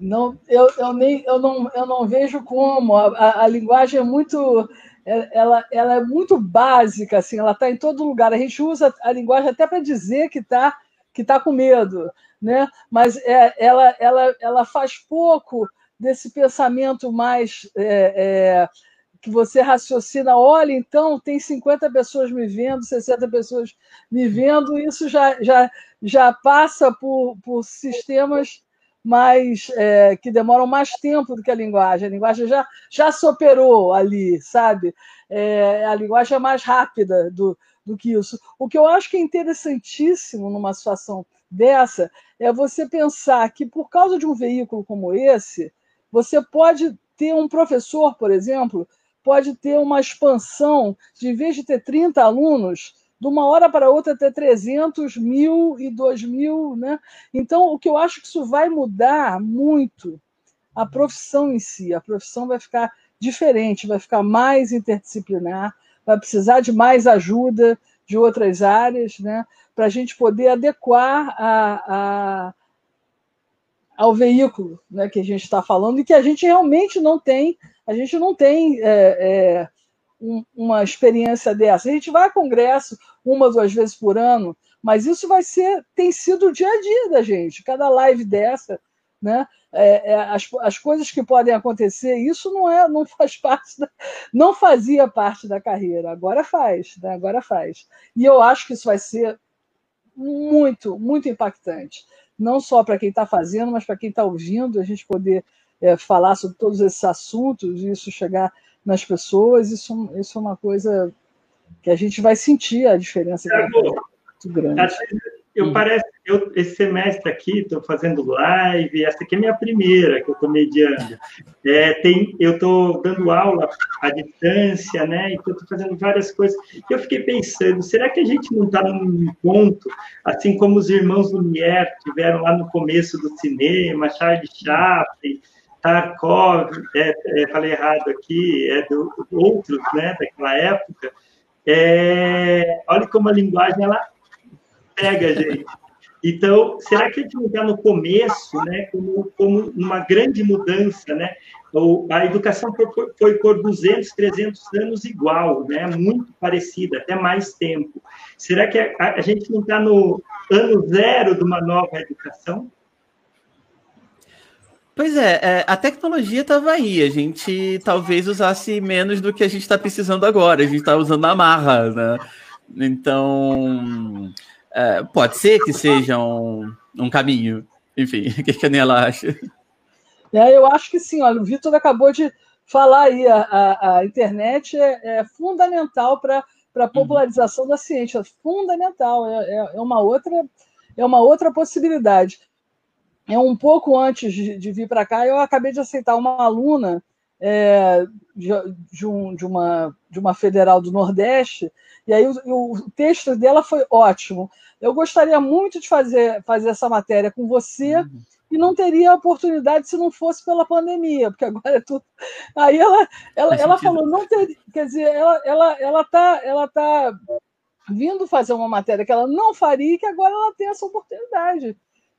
não, eu, eu, nem, eu, não, eu não vejo como. A, a, a linguagem é muito. Ela, ela é muito básica, assim, ela está em todo lugar. A gente usa a linguagem até para dizer que está que está com medo, né? mas é, ela, ela, ela faz pouco desse pensamento mais é, é, que você raciocina, olha, então tem 50 pessoas me vendo, 60 pessoas me vendo, isso já, já, já passa por, por sistemas mais é, que demoram mais tempo do que a linguagem. A linguagem já, já se operou ali, sabe? É, a linguagem é mais rápida do, do que isso. O que eu acho que é interessantíssimo numa situação dessa é você pensar que, por causa de um veículo como esse, você pode ter um professor, por exemplo, pode ter uma expansão, de em vez de ter 30 alunos, de uma hora para outra ter 300 mil e 2 mil. Né? Então, o que eu acho que isso vai mudar muito a profissão em si. A profissão vai ficar diferente, vai ficar mais interdisciplinar, vai precisar de mais ajuda de outras áreas, né, para a gente poder adequar a, a, ao veículo né, que a gente está falando e que a gente realmente não tem, a gente não tem é, é, um, uma experiência dessa. A gente vai a congresso uma, duas vezes por ano, mas isso vai ser, tem sido o dia a dia da gente. Cada live dessa, né? é, é, as, as coisas que podem acontecer, isso não é, não faz parte, da, não fazia parte da carreira, agora faz, né? agora faz. E eu acho que isso vai ser muito, muito impactante, não só para quem está fazendo, mas para quem está ouvindo, a gente poder é, falar sobre todos esses assuntos, isso chegar nas pessoas, isso, isso é uma coisa que a gente vai sentir a diferença. É, muito grande. Eu parece, eu, esse semestre aqui, estou fazendo live, essa aqui é minha primeira que eu estou mediando. É, tem, eu estou dando aula à distância, né? Então, estou fazendo várias coisas. E eu fiquei pensando, será que a gente não está num ponto, assim como os irmãos Lumière tiveram lá no começo do cinema, Charles Chaplin, Tarkov, é, é, falei errado aqui, é do, outros, né, daquela época. É, olha como a linguagem ela pega, gente. Então, será que a gente não está no começo, né, como, como uma grande mudança, né? A educação foi, por 200, 300 anos igual, né? Muito parecida, até mais tempo. Será que a, a gente não está no ano zero de uma nova educação? Pois é, é a tecnologia estava aí. A gente talvez usasse menos do que a gente está precisando agora. A gente está usando a marra, né? Então, é, pode ser que seja um, um caminho. Enfim, o que, a Nela acha? É, eu acho que sim. Olha, o Vitor acabou de falar aí. A, a, a internet é, é fundamental para a popularização uhum. da ciência. Fundamental. É, é, é, uma outra, é uma outra possibilidade. É um pouco antes de, de vir para cá, eu acabei de aceitar uma aluna é, de, de, um, de, uma, de uma federal do Nordeste, e aí o, o texto dela foi ótimo eu gostaria muito de fazer, fazer essa matéria com você uhum. e não teria oportunidade se não fosse pela pandemia, porque agora é tudo. Aí ela, ela, ela falou, não ter, quer dizer, ela ela ela tá, ela tá vindo fazer uma matéria que ela não faria e que agora ela tem essa oportunidade.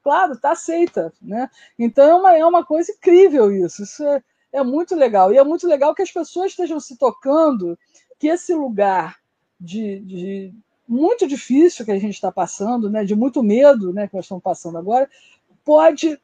Claro, está aceita, né? Então é uma, é uma coisa incrível isso. Isso é, é muito legal. E é muito legal que as pessoas estejam se tocando que esse lugar de, de, muito difícil que a gente está passando, né, de muito medo né, que nós estamos passando agora, pode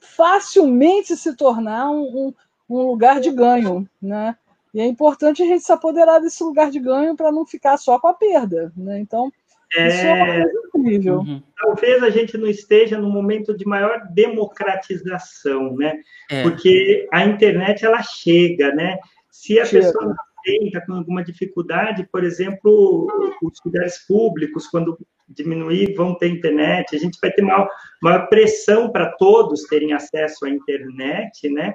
facilmente se tornar um, um, um lugar de ganho. Né? E é importante a gente se apoderar desse lugar de ganho para não ficar só com a perda. Né? Então, é... isso é uma coisa incrível. Uhum. Talvez a gente não esteja no momento de maior democratização, né? É. Porque a internet ela chega, né? Se a chega. pessoa está com alguma dificuldade, por exemplo, os lugares públicos, quando diminuir, vão ter internet, a gente vai ter maior, maior pressão para todos terem acesso à internet, né?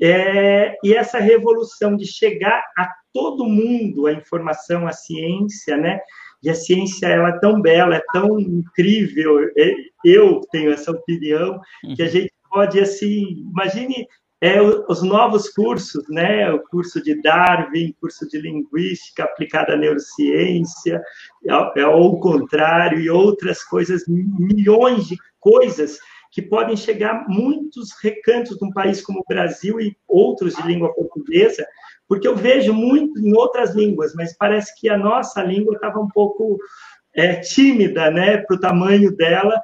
É, e essa revolução de chegar a todo mundo a informação, a ciência, né? E a ciência ela é tão bela, é tão incrível. Eu tenho essa opinião que a uhum. gente pode assim, imagine é, os novos cursos, né? O curso de Darwin, curso de linguística aplicada à neurociência, é, é, ou o contrário, e outras coisas, milhões de coisas que podem chegar a muitos recantos de um país como o Brasil e outros de língua portuguesa, porque eu vejo muito em outras línguas, mas parece que a nossa língua estava um pouco é, tímida, né, para o tamanho dela,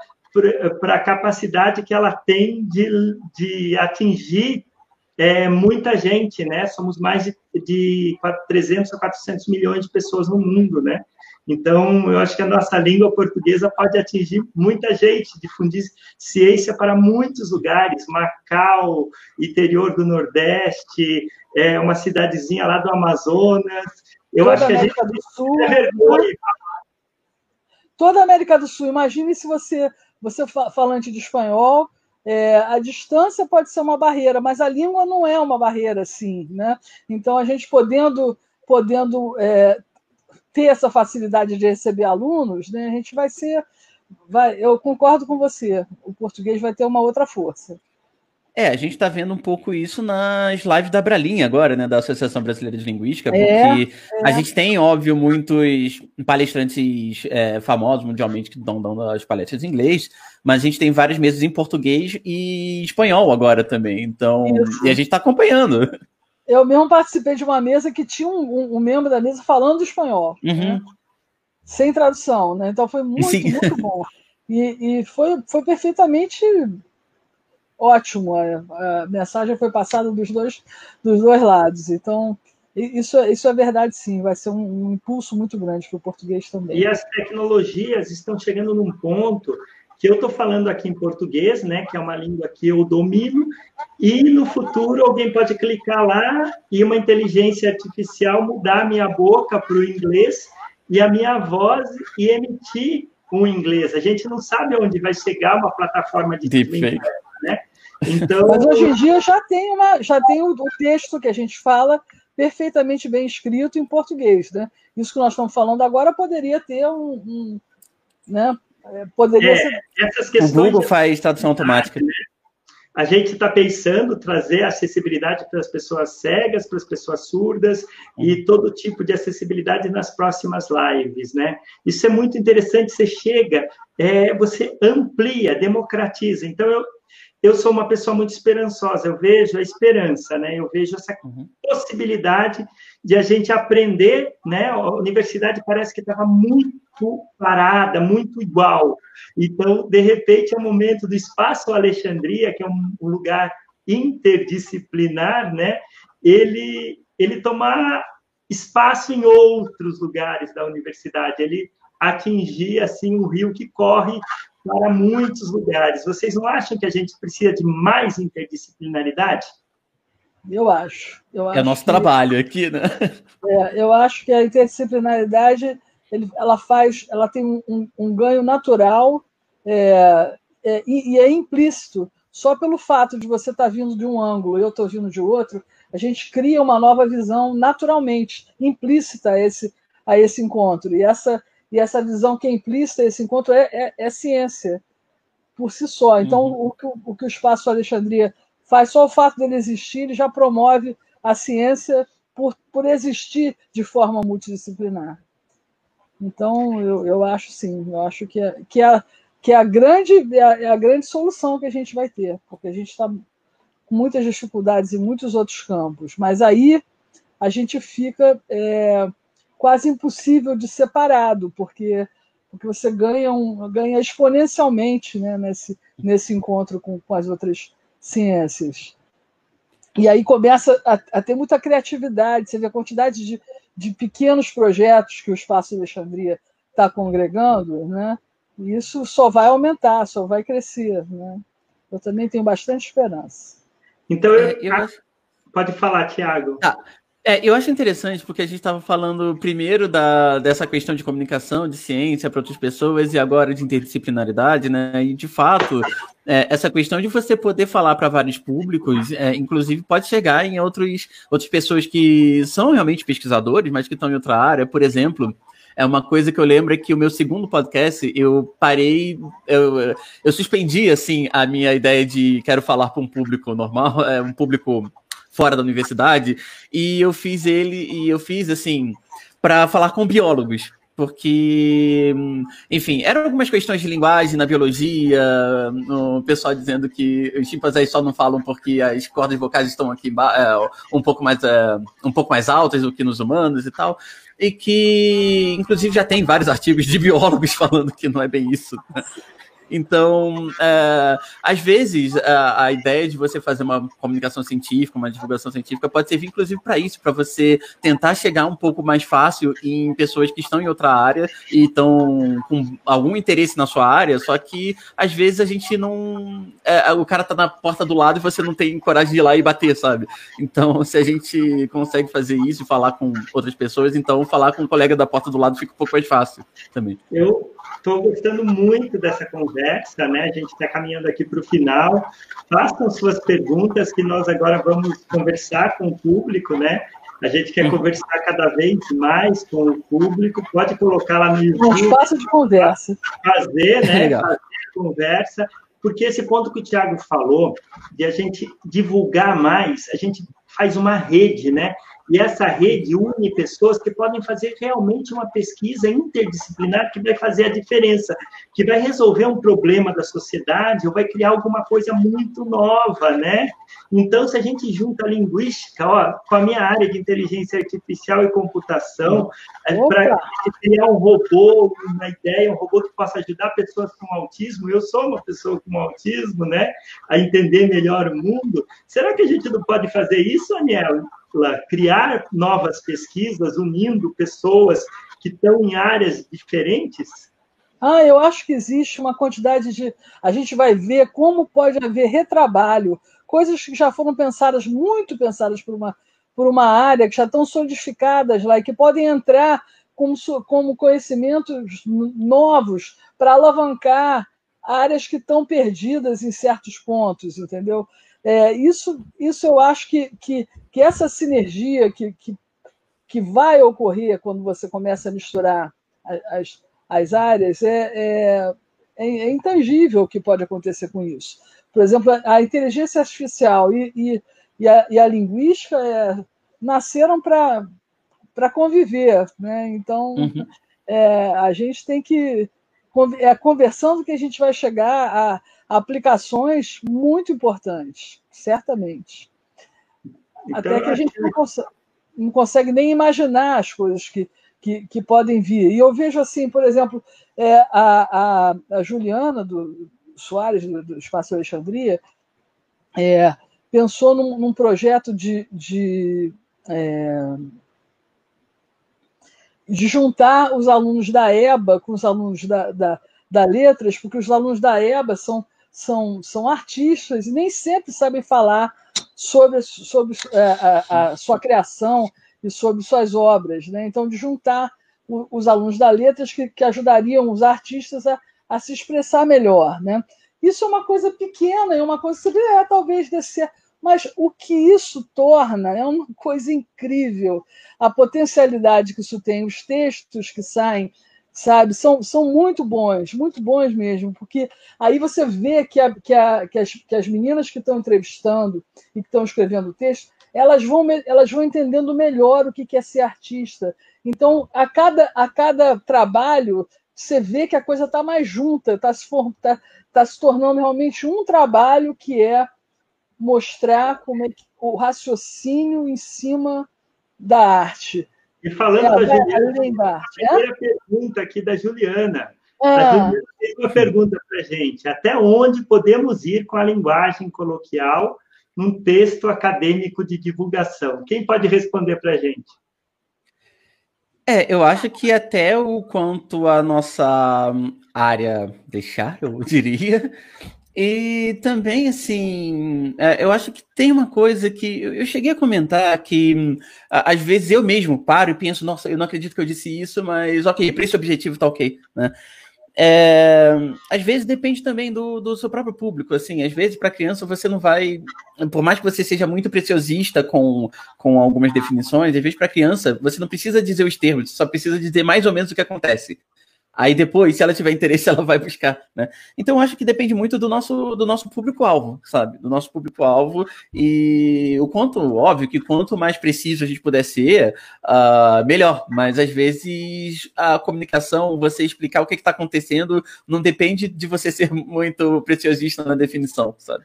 para a capacidade que ela tem de, de atingir é, muita gente, né? Somos mais de, de 300 a 400 milhões de pessoas no mundo, né? Então, eu acho que a nossa língua portuguesa pode atingir muita gente, difundir ciência para muitos lugares, Macau, interior do Nordeste, é uma cidadezinha lá do Amazonas. Eu Toda acho que a América gente do Sul. É Toda a América do Sul. Imagine se você você falante de espanhol, é, a distância pode ser uma barreira, mas a língua não é uma barreira, assim, né? Então, a gente podendo, podendo é, ter essa facilidade de receber alunos, né, a gente vai ser... Vai, eu concordo com você, o português vai ter uma outra força. É, a gente está vendo um pouco isso nas lives da Bralinha agora, né, da Associação Brasileira de Linguística, é, porque é, é. a gente tem, óbvio, muitos palestrantes é, famosos mundialmente que estão dando as palestras em inglês, mas a gente tem várias mesas em português e espanhol agora também, então, isso. e a gente está acompanhando. Eu mesmo participei de uma mesa que tinha um, um, um membro da mesa falando espanhol, uhum. né? sem tradução, né, então foi muito, Sim. muito bom. E, e foi, foi perfeitamente ótimo. A, a, mensagem foi passada dos dois, dos dois lados. Então, isso, isso é verdade, sim. Vai ser um, um impulso muito grande para o português também. E as tecnologias estão chegando num ponto que eu estou falando aqui em português, né, que é uma língua que eu domino, e no futuro alguém pode clicar lá e uma inteligência artificial mudar a minha boca para o inglês e a minha voz e emitir um inglês. A gente não sabe onde vai chegar uma plataforma de deepfake né? Então... Mas hoje em dia já tem, uma, já tem o, o texto que a gente fala perfeitamente bem escrito em português, né? Isso que nós estamos falando agora poderia ter um, um né? É, poderia é, ser... essas questões o Google faz tradução automática. Né? A gente está pensando trazer acessibilidade para as pessoas cegas, para as pessoas surdas e uhum. todo tipo de acessibilidade nas próximas lives, né? Isso é muito interessante. Você chega, é, você amplia, democratiza. Então eu, eu sou uma pessoa muito esperançosa, eu vejo a esperança, né? Eu vejo essa uhum. possibilidade de a gente aprender, né? A universidade parece que estava muito parada, muito igual. Então, de repente, é o momento do espaço Alexandria, que é um, lugar interdisciplinar, né? Ele ele tomar espaço em outros lugares da universidade, ele atingir assim um rio que corre para muitos lugares. Vocês não acham que a gente precisa de mais interdisciplinaridade? Eu acho. Eu é nosso que, trabalho aqui, né? É, eu acho que a interdisciplinaridade ele, ela faz, ela tem um, um ganho natural é, é, e, e, é implícito. Só pelo fato de você estar tá vindo de um ângulo e eu estou vindo de outro, a gente cria uma nova visão naturalmente, implícita a esse, a esse encontro. E essa e essa visão que é implícita esse encontro é, é, é ciência por si só. Então, uhum. o, que, o que o Espaço Alexandria faz, só o fato dele existir, ele já promove a ciência por, por existir de forma multidisciplinar. Então, eu, eu acho sim, eu acho que é, que é, que é, a grande, é, é a grande solução que a gente vai ter, porque a gente está com muitas dificuldades em muitos outros campos, mas aí a gente fica é, quase impossível de separado, porque, porque você ganha, um, ganha exponencialmente né, nesse, nesse encontro com, com as outras ciências. e aí começa a, a, ter muita criatividade, você vê a quantidade de, de pequenos projetos que o Espaço Alexandria está congregando, né? E isso só vai aumentar, só vai crescer, né? Eu também tenho bastante esperança. Então, eu, é, eu... pode falar, Tiago. Ah, é, eu acho interessante porque a gente estava falando primeiro da, dessa questão de comunicação, de ciência para outras pessoas e agora de interdisciplinaridade, né? E de fato, é, essa questão de você poder falar para vários públicos, é, inclusive pode chegar em outros, outras pessoas que são realmente pesquisadores, mas que estão em outra área. Por exemplo, é uma coisa que eu lembro é que o meu segundo podcast, eu parei, eu, eu suspendi, assim, a minha ideia de quero falar para um público normal, é, um público fora da universidade, e eu fiz ele, e eu fiz assim, para falar com biólogos, porque, enfim, eram algumas questões de linguagem na biologia, o pessoal dizendo que os chimpanzés só não falam porque as cordas vocais estão aqui é, um pouco mais é, um pouco mais altas do que nos humanos e tal, e que inclusive já tem vários artigos de biólogos falando que não é bem isso. Então, é, às vezes, a, a, ideia de você fazer uma comunicação científica, uma divulgação científica, pode servir inclusive para isso, para você tentar chegar um pouco mais fácil em pessoas que estão em outra área e estão com algum interesse na sua área, só que às vezes a gente não. É, o cara tá na porta do lado e você não tem coragem de ir lá e bater, sabe? Então, se a gente consegue fazer isso e falar com outras pessoas, então falar com um colega da porta do lado fica um pouco mais fácil também. Eu estou gostando muito dessa conversa conversa, né? A gente está caminhando aqui para o final. Façam suas perguntas, que nós agora vamos conversar com o público, né? A gente quer conversar cada vez mais com o público. Pode colocar lá no YouTube. Um espaço de conversa. Fazer, né? Fazer conversa. Porque esse ponto que o Tiago falou, de a gente divulgar mais, a gente faz uma rede, né? E essa rede une pessoas que podem fazer realmente uma pesquisa interdisciplinar que vai fazer a diferença, que vai resolver um problema da sociedade ou vai criar alguma coisa muito nova, né? Então, se a gente junta a linguística ó, com a minha área de inteligência artificial e computação, é para criar um robô, uma ideia, um robô que possa ajudar pessoas com autismo, eu sou uma pessoa com autismo, né? A entender melhor o mundo. Será que a gente não pode fazer isso, Aniel? Criar novas pesquisas, unindo pessoas que estão em áreas diferentes? Ah, eu acho que existe uma quantidade de. A gente vai ver como pode haver retrabalho, coisas que já foram pensadas, muito pensadas por uma, por uma área, que já estão solidificadas lá e que podem entrar como, como conhecimentos novos para alavancar áreas que estão perdidas em certos pontos, entendeu? É, isso, isso eu acho que, que, que essa sinergia que, que, que vai ocorrer quando você começa a misturar as, as áreas é, é, é intangível o que pode acontecer com isso. Por exemplo, a inteligência artificial e, e, e, a, e a, linguística é, nasceram para conviver. Né? Então, uhum. é, a gente tem que. É conversando que a gente vai chegar a aplicações muito importantes, certamente. Então, Até que a gente não consegue, não consegue, nem imaginar as coisas que, que, que, podem vir. E eu vejo assim, por exemplo, é, a, a, a, Juliana do Soares, do, do Espaço Alexandria, é, pensou num, num, projeto de, de, é, de juntar os alunos da EBA com os alunos da, da, da Letras, porque os alunos da EBA são são, são artistas e nem sempre sabem falar sobre, sobre é, a, a, sua criação e sobre suas obras. Né? Então, de juntar os alunos da letras que, que ajudariam os artistas a, a, se expressar melhor. Né? Isso é uma coisa pequena, é uma coisa que você é, talvez desse mas o que isso torna é uma coisa incrível. A potencialidade que isso tem, os textos que saem sabe? São, são muito bons, muito bons mesmo, porque aí você vê que, a, que, a, que, as, que as meninas que estão entrevistando e que estão escrevendo o texto, elas vão, elas vão entendendo melhor o que é ser artista. Então, a cada, a cada trabalho, você vê que a coisa está mais junta, está se, tá, tá se tornando realmente um trabalho que é mostrar como é que, o raciocínio em cima da arte. E falando é, da Juliana, a primeira pergunta aqui da Juliana. É. A Juliana fez uma pergunta para a gente. Até onde podemos ir com a linguagem coloquial num texto acadêmico de divulgação? Quem pode responder para a gente? É, eu acho que até o quanto a nossa área deixar, eu diria. E também, assim, é, eu acho que tem uma coisa que eu cheguei a comentar que às vezes eu mesmo paro e penso, nossa, eu não acredito que eu disse isso, mas ok, para esse objetivo tá ok, né? É, às vezes depende também do, do seu próprio público, assim, às vezes para criança você não vai, por mais que você seja muito preciosista com, com algumas definições, às vezes para criança você não precisa dizer os termos, só precisa dizer mais ou menos o que acontece. Aí depois, se ela tiver interesse, ela vai buscar, né? Então, acho que depende muito do nosso, do nosso público-alvo, sabe? Do nosso público-alvo e o quanto, óbvio, que quanto mais preciso a gente puder ser, uh, melhor. Mas, às vezes, a comunicação, você explicar o que está acontecendo, não depende de você ser muito preciosista na definição, sabe?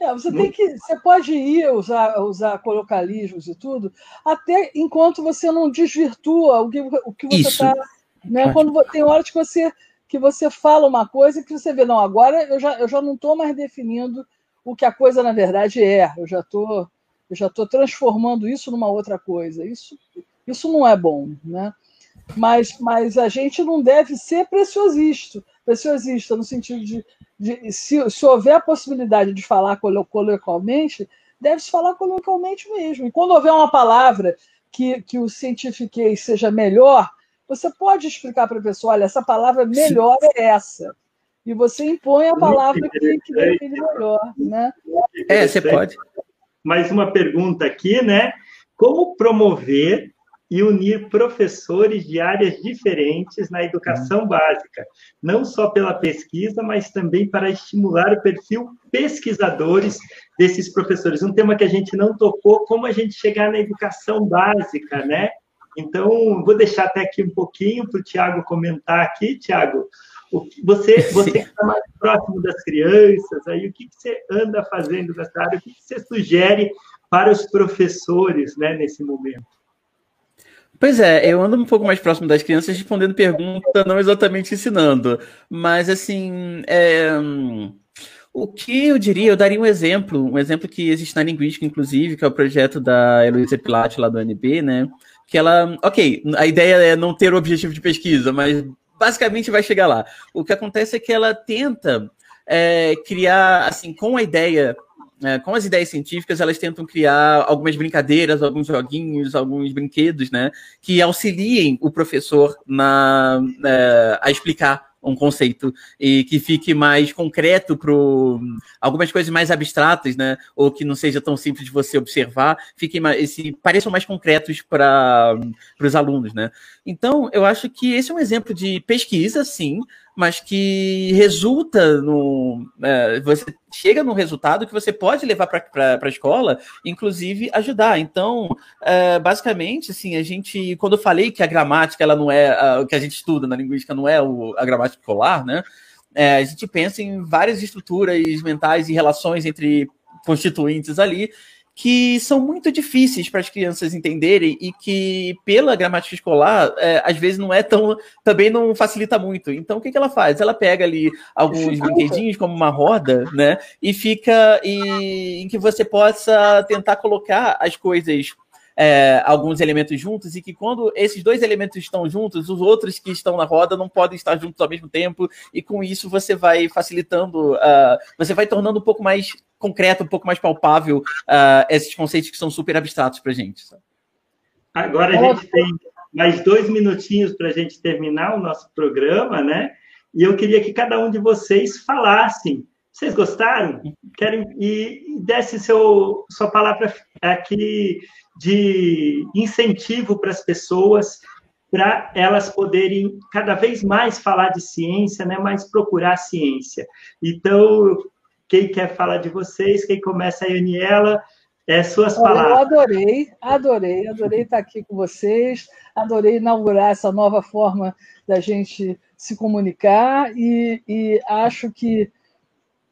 É, você tem que, você pode ir usar, usar colocalismos e tudo, até enquanto você não desvirtua o que, o que você está né? Quando tem horas que você que você fala uma coisa que você vê, não, agora eu já, eu já não estou mais definindo o que a coisa na verdade é. Eu já estou eu já estou transformando isso numa outra coisa. Isso isso não é bom, né? Mas, mas a gente não deve ser preciosista, preciosista no sentido de, de se, se houver a possibilidade de falar coloquialmente, deve-se falar coloquialmente mesmo. E quando houver uma palavra que, que o cientifiquez seja melhor, você pode explicar para a pessoa, olha, essa palavra melhor Sim. é essa. E você impõe a palavra que, que define melhor, né? É, você pode. Mais uma pergunta aqui, né? Como promover e unir professores de áreas diferentes na educação uhum. básica, não só pela pesquisa, mas também para estimular o perfil pesquisadores desses professores. Um tema que a gente não tocou, como a gente chegar na educação básica, né? Então, vou deixar até aqui um pouquinho para o Tiago comentar aqui. Tiago, você, você que está mais próximo das crianças, aí, o que, que você anda fazendo nessa área? O que, que você sugere para os professores né, nesse momento? Pois é, eu ando um pouco mais próximo das crianças respondendo pergunta, não exatamente ensinando, mas assim, é, o que eu diria, eu daria um exemplo, um exemplo que existe na linguística, inclusive, que é o projeto da Heloísa Pilate lá do UNB, né? Que ela, ok, a ideia é não ter o objetivo de pesquisa, mas basicamente vai chegar lá. O que acontece é que ela tenta é, criar, assim, com a ideia, é, com as ideias científicas, elas tentam criar algumas brincadeiras, alguns joguinhos, alguns brinquedos, né, que auxiliem o professor na, é, a explicar um conceito e que fique mais concreto para algumas coisas mais abstratas, né? Ou que não seja tão simples de você observar, fiquem mais, esse, pareçam mais concretos para os alunos, né? Então, eu acho que esse é um exemplo de pesquisa, sim, mas que resulta no. É, você chega no resultado que você pode levar para a escola, inclusive ajudar. Então, é, basicamente, assim, a gente, quando eu falei que a gramática ela não é o que a gente estuda na linguística, não é o, a gramática escolar, né? É, a gente pensa em várias estruturas mentais e relações entre constituintes ali que são muito difíceis para as crianças entenderem e que, pela gramática escolar, é, às vezes não é tão. também não facilita muito. Então, o que, que ela faz? Ela pega ali alguns brinquedinhos, como uma roda, né? E fica. E, em que você possa tentar colocar as coisas é, alguns elementos juntos e que quando esses dois elementos estão juntos, os outros que estão na roda não podem estar juntos ao mesmo tempo e com isso você vai facilitando, uh, você vai tornando um pouco mais concreto, um pouco mais palpável uh, esses conceitos que são super abstratos para gente. Agora a gente tem mais dois minutinhos para a gente terminar o nosso programa, né? E eu queria que cada um de vocês falassem. Vocês gostaram? Querem e desse seu sua palavra aqui de incentivo para as pessoas, para elas poderem cada vez mais falar de ciência, né, mais procurar ciência. Então, quem quer falar de vocês, quem começa a Aniela, é suas palavras. Eu adorei, adorei, adorei estar aqui com vocês, adorei inaugurar essa nova forma da gente se comunicar e, e acho que,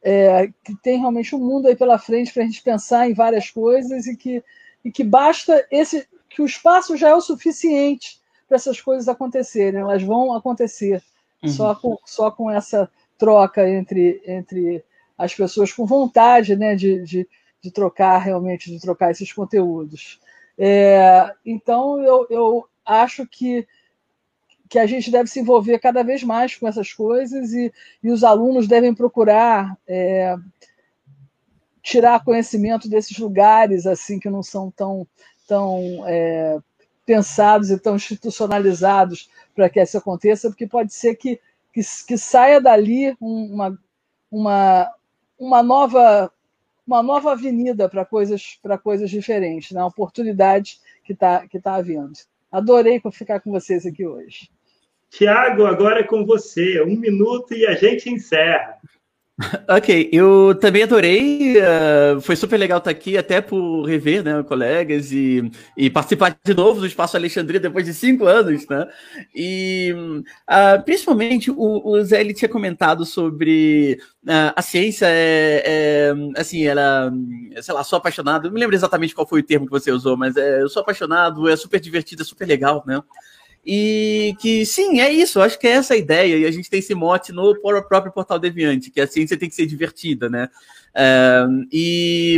é, que tem realmente um mundo aí pela frente para a gente pensar em várias coisas e que e que basta esse que o espaço já é o suficiente para essas coisas acontecerem, elas vão acontecer uhum. só, com, só com essa troca entre, entre as pessoas com vontade né, de, de, de trocar realmente, de trocar esses conteúdos. É, então, eu, eu acho que, que a gente deve se envolver cada vez mais com essas coisas e, e os alunos devem procurar é, tirar conhecimento desses lugares assim que não são tão, tão é, pensados e tão institucionalizados para que isso aconteça, porque pode ser que, que, que saia dali uma, uma, uma nova uma nova avenida para coisas para coisas diferentes, né? uma oportunidade que está que tá havendo. Adorei ficar com vocês aqui hoje. Tiago, agora é com você. Um minuto e a gente encerra. Ok, eu também adorei, uh, foi super legal estar aqui, até por rever, né, colegas e, e participar de novo do Espaço Alexandria depois de cinco anos, né, e uh, principalmente o, o Zé, ele tinha comentado sobre uh, a ciência é, é, assim, ela, sei lá, sou apaixonado, não me lembro exatamente qual foi o termo que você usou, mas é, eu sou apaixonado, é super divertido, é super legal, né, e que, sim, é isso, acho que é essa a ideia, e a gente tem esse mote no próprio Portal Deviante, que a ciência tem que ser divertida, né? É, e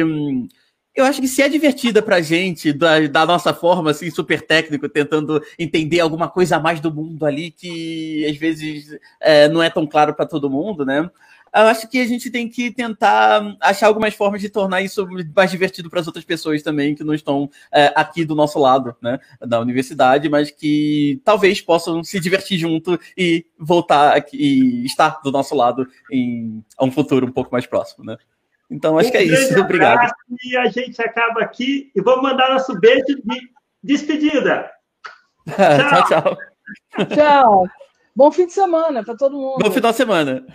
eu acho que se é divertida pra gente, da, da, nossa forma, assim, super técnico, tentando entender alguma coisa a mais do mundo ali, que às vezes é, não é tão claro para todo mundo, né? Eu acho que a gente tem que tentar achar algumas formas de tornar isso mais divertido para as outras pessoas também que não estão é, aqui do nosso lado, né, da universidade, mas que talvez possam se divertir junto e voltar aqui, e estar do nosso lado em um futuro um pouco mais próximo, né? Então acho um que é isso. Obrigado. E a gente acaba aqui e vamos mandar nosso beijo de despedida. tchau, tchau. Tchau. Bom fim de semana para todo mundo. Bom final de semana.